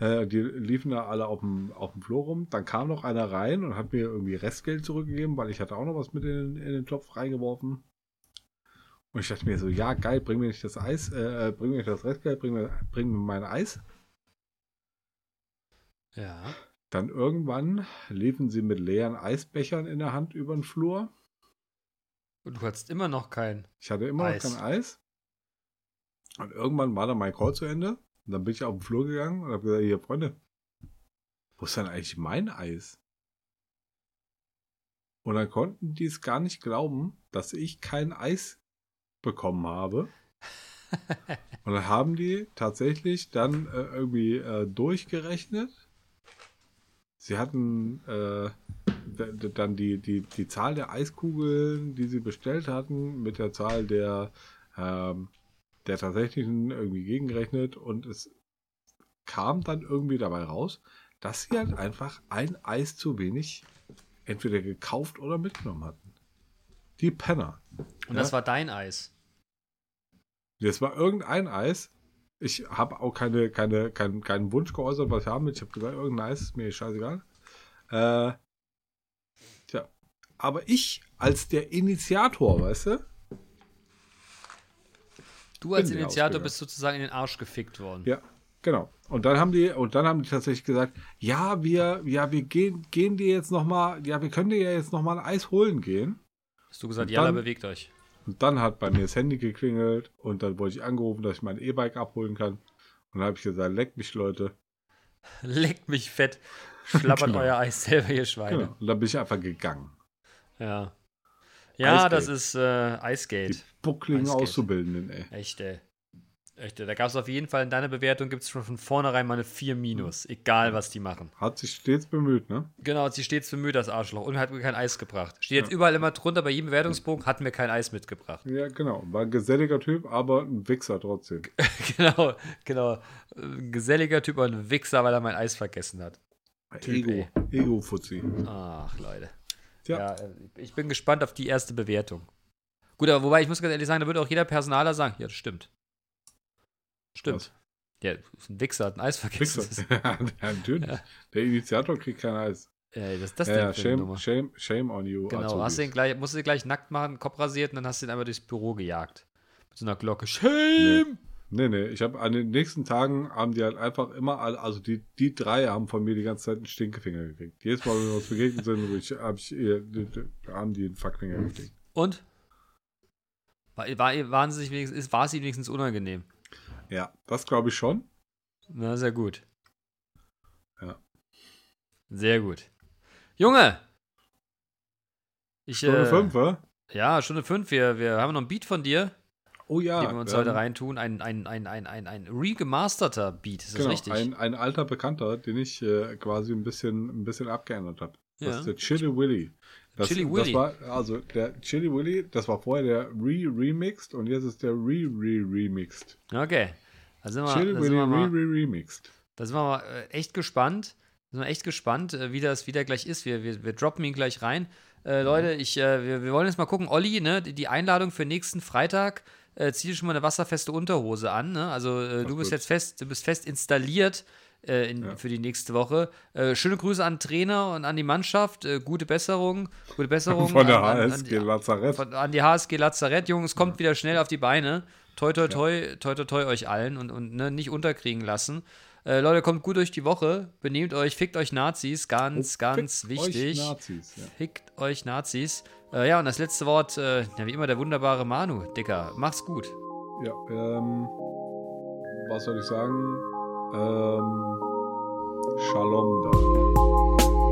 Speaker 2: äh, die liefen da alle auf dem, auf dem Flur rum, dann kam noch einer rein und hat mir irgendwie Restgeld zurückgegeben, weil ich hatte auch noch was mit in, in den Topf reingeworfen. Und ich dachte mir so, ja, geil, bring mir nicht das Eis, äh, bring mir nicht das Restgeld, bring mir, bring mir mein Eis.
Speaker 3: Ja.
Speaker 2: Dann irgendwann liefen sie mit leeren Eisbechern in der Hand über den Flur.
Speaker 3: Und du hattest immer noch keinen.
Speaker 2: Ich hatte immer
Speaker 3: Eis.
Speaker 2: noch kein Eis. Und irgendwann war dann mein Call zu Ende. Und dann bin ich auf den Flur gegangen und habe gesagt, hier, Freunde, wo ist denn eigentlich mein Eis? Und dann konnten die es gar nicht glauben, dass ich kein Eis bekommen habe. Und dann haben die tatsächlich dann äh, irgendwie äh, durchgerechnet. Sie hatten äh, dann die, die, die Zahl der Eiskugeln, die sie bestellt hatten, mit der Zahl der, ähm, der tatsächlichen irgendwie gegengerechnet und es kam dann irgendwie dabei raus, dass sie halt einfach ein Eis zu wenig entweder gekauft oder mitgenommen hatten. Die Penner.
Speaker 3: Und
Speaker 2: Ja.
Speaker 3: das war dein Eis.
Speaker 2: Das war irgendein Eis. Ich habe auch keine, keine, keinen, keinen Wunsch geäußert, was ich haben will. Ich habe gesagt, irgendein Eis ist mir scheißegal. Äh, tja. Aber ich als der Initiator, weißt du?
Speaker 3: Du als Initiator bist sozusagen in den Arsch gefickt worden.
Speaker 2: Ja, genau. Und dann haben die, und dann haben die tatsächlich gesagt, ja, wir, ja, wir gehen, gehen dir jetzt noch mal, ja, wir können dir ja jetzt noch mal ein Eis holen gehen.
Speaker 3: Hast du gesagt,
Speaker 2: dann-
Speaker 3: bewegt euch.
Speaker 2: Und dann hat bei mir das Handy geklingelt und dann wurde ich angerufen, dass ich mein E-Bike abholen kann. Und dann habe ich gesagt, leck mich, Leute.
Speaker 3: Leckt mich fett. Schlappert
Speaker 2: Genau.
Speaker 3: euer Eis selber, ihr Schweine.
Speaker 2: Genau. Und dann bin ich einfach gegangen.
Speaker 3: Ja. Ja,
Speaker 2: Eisgate.
Speaker 3: das ist äh, Icegate.
Speaker 2: Die buckligen
Speaker 3: Eisgate.
Speaker 2: Auszubildenden, ey.
Speaker 3: Echt, ey. Da gab es auf jeden Fall in deiner Bewertung gibt es schon von vornherein mal eine 4 minus. Egal, was die machen.
Speaker 2: Hat sich stets bemüht, ne?
Speaker 3: Genau, hat sie stets bemüht, das Arschloch. Und hat mir kein Eis gebracht. Steht jetzt überall immer drunter, bei jedem Bewertungsbogen hat mir kein Eis mitgebracht.
Speaker 2: Ja, genau. War ein geselliger Typ, aber ein Wichser trotzdem.
Speaker 3: genau, genau. Ein geselliger Typ und ein Wichser, weil er mein Eis vergessen hat. Typ,
Speaker 2: Ego. Ego-Fuzzi.
Speaker 3: Ach, Leute.
Speaker 2: Tja.
Speaker 3: Ja, äh, ich bin gespannt auf die erste Bewertung. Gut, aber wobei, ich muss ganz ehrlich sagen, da würde auch jeder Personaler sagen, ja, das stimmt. Stimmt.
Speaker 2: Was?
Speaker 3: Ja, ist ein Wichser, hat ein Eis vergessen.
Speaker 2: Ja, natürlich.
Speaker 3: Ja.
Speaker 2: Der Initiator kriegt kein Eis.
Speaker 3: Ja, das ist das
Speaker 2: Ja, shame, shame, shame on you.
Speaker 3: Genau,
Speaker 2: Azubis.
Speaker 3: hast du ihn gleich, musst du ihn gleich nackt machen, Kopf rasiert und dann hast du ihn einmal durchs Büro gejagt. Mit so einer Glocke. Shame!
Speaker 2: Nee, nee, ich habe an den nächsten Tagen haben die halt einfach immer, alle, also die, die drei haben von mir die ganze Zeit einen Stinkefinger gekriegt. Jedes Mal, wenn wir uns begegnet sind, ich, hab ich, haben die einen Fuckfinger gekriegt.
Speaker 3: Und? War, war, waren sie sich wenigstens, war es ihnen wenigstens unangenehm?
Speaker 2: Ja, das glaube ich schon.
Speaker 3: Na, sehr gut.
Speaker 2: Ja.
Speaker 3: Sehr gut. Junge! Ich,
Speaker 2: Stunde
Speaker 3: äh,
Speaker 2: fünf, wa?
Speaker 3: Ja, Stunde fünf. Wir, wir haben noch einen Beat von dir,
Speaker 2: Oh ja.
Speaker 3: den wir uns
Speaker 2: ähm,
Speaker 3: heute reintun. Ein, ein, ein, ein, ein, ein regemasterter Beat, ist das
Speaker 2: Genau,
Speaker 3: richtig?
Speaker 2: ein, ein alter Bekannter, den ich äh, quasi ein bisschen, ein bisschen abgeändert habe. Das
Speaker 3: Ja.
Speaker 2: ist der Chili Willy. Das,
Speaker 3: Chili Willy.
Speaker 2: Das war, also der Chili Willy, das war vorher der Re-Remixed und jetzt ist der Re-Re-Remixed.
Speaker 3: Okay. Da sind wir,
Speaker 2: Chili
Speaker 3: da
Speaker 2: Willy Re-Re-Remixed.
Speaker 3: da sind wir mal äh, echt gespannt. Da sind wir echt gespannt, äh, wie das wieder gleich ist. Wir, wir, wir droppen ihn gleich rein. Äh, Leute, ich, äh, wir, wir wollen jetzt mal gucken. Olli, ne, die, die Einladung für nächsten Freitag. Äh, zieh dir schon mal eine wasserfeste Unterhose an. Ne? Also äh, du bist
Speaker 2: gut.
Speaker 3: jetzt fest, du bist fest installiert äh, in,
Speaker 2: Ja.
Speaker 3: für die nächste Woche. Äh, schöne Grüße an Trainer und an die Mannschaft. Äh, gute Besserung. Gute Besserung
Speaker 2: Von der
Speaker 3: an, an,
Speaker 2: HSG Lazarett.
Speaker 3: von, an die HSG Lazarett, Jungs, kommt wieder schnell auf die Beine. Toi, toi, toi, toi, toi, toi euch allen und, und ne, nicht unterkriegen lassen. Äh, Leute, kommt gut durch die Woche. Benehmt euch, fickt euch Nazis. Ganz, ganz
Speaker 2: Oh, Fickt
Speaker 3: wichtig.
Speaker 2: Euch Nazis, ja.
Speaker 3: Fickt euch Nazis. Äh, ja, und das letzte Wort, äh, ja, wie immer, der wunderbare Manu. Dicker, mach's gut.
Speaker 2: Ja, ähm, was soll ich sagen? Ähm, Shalom da.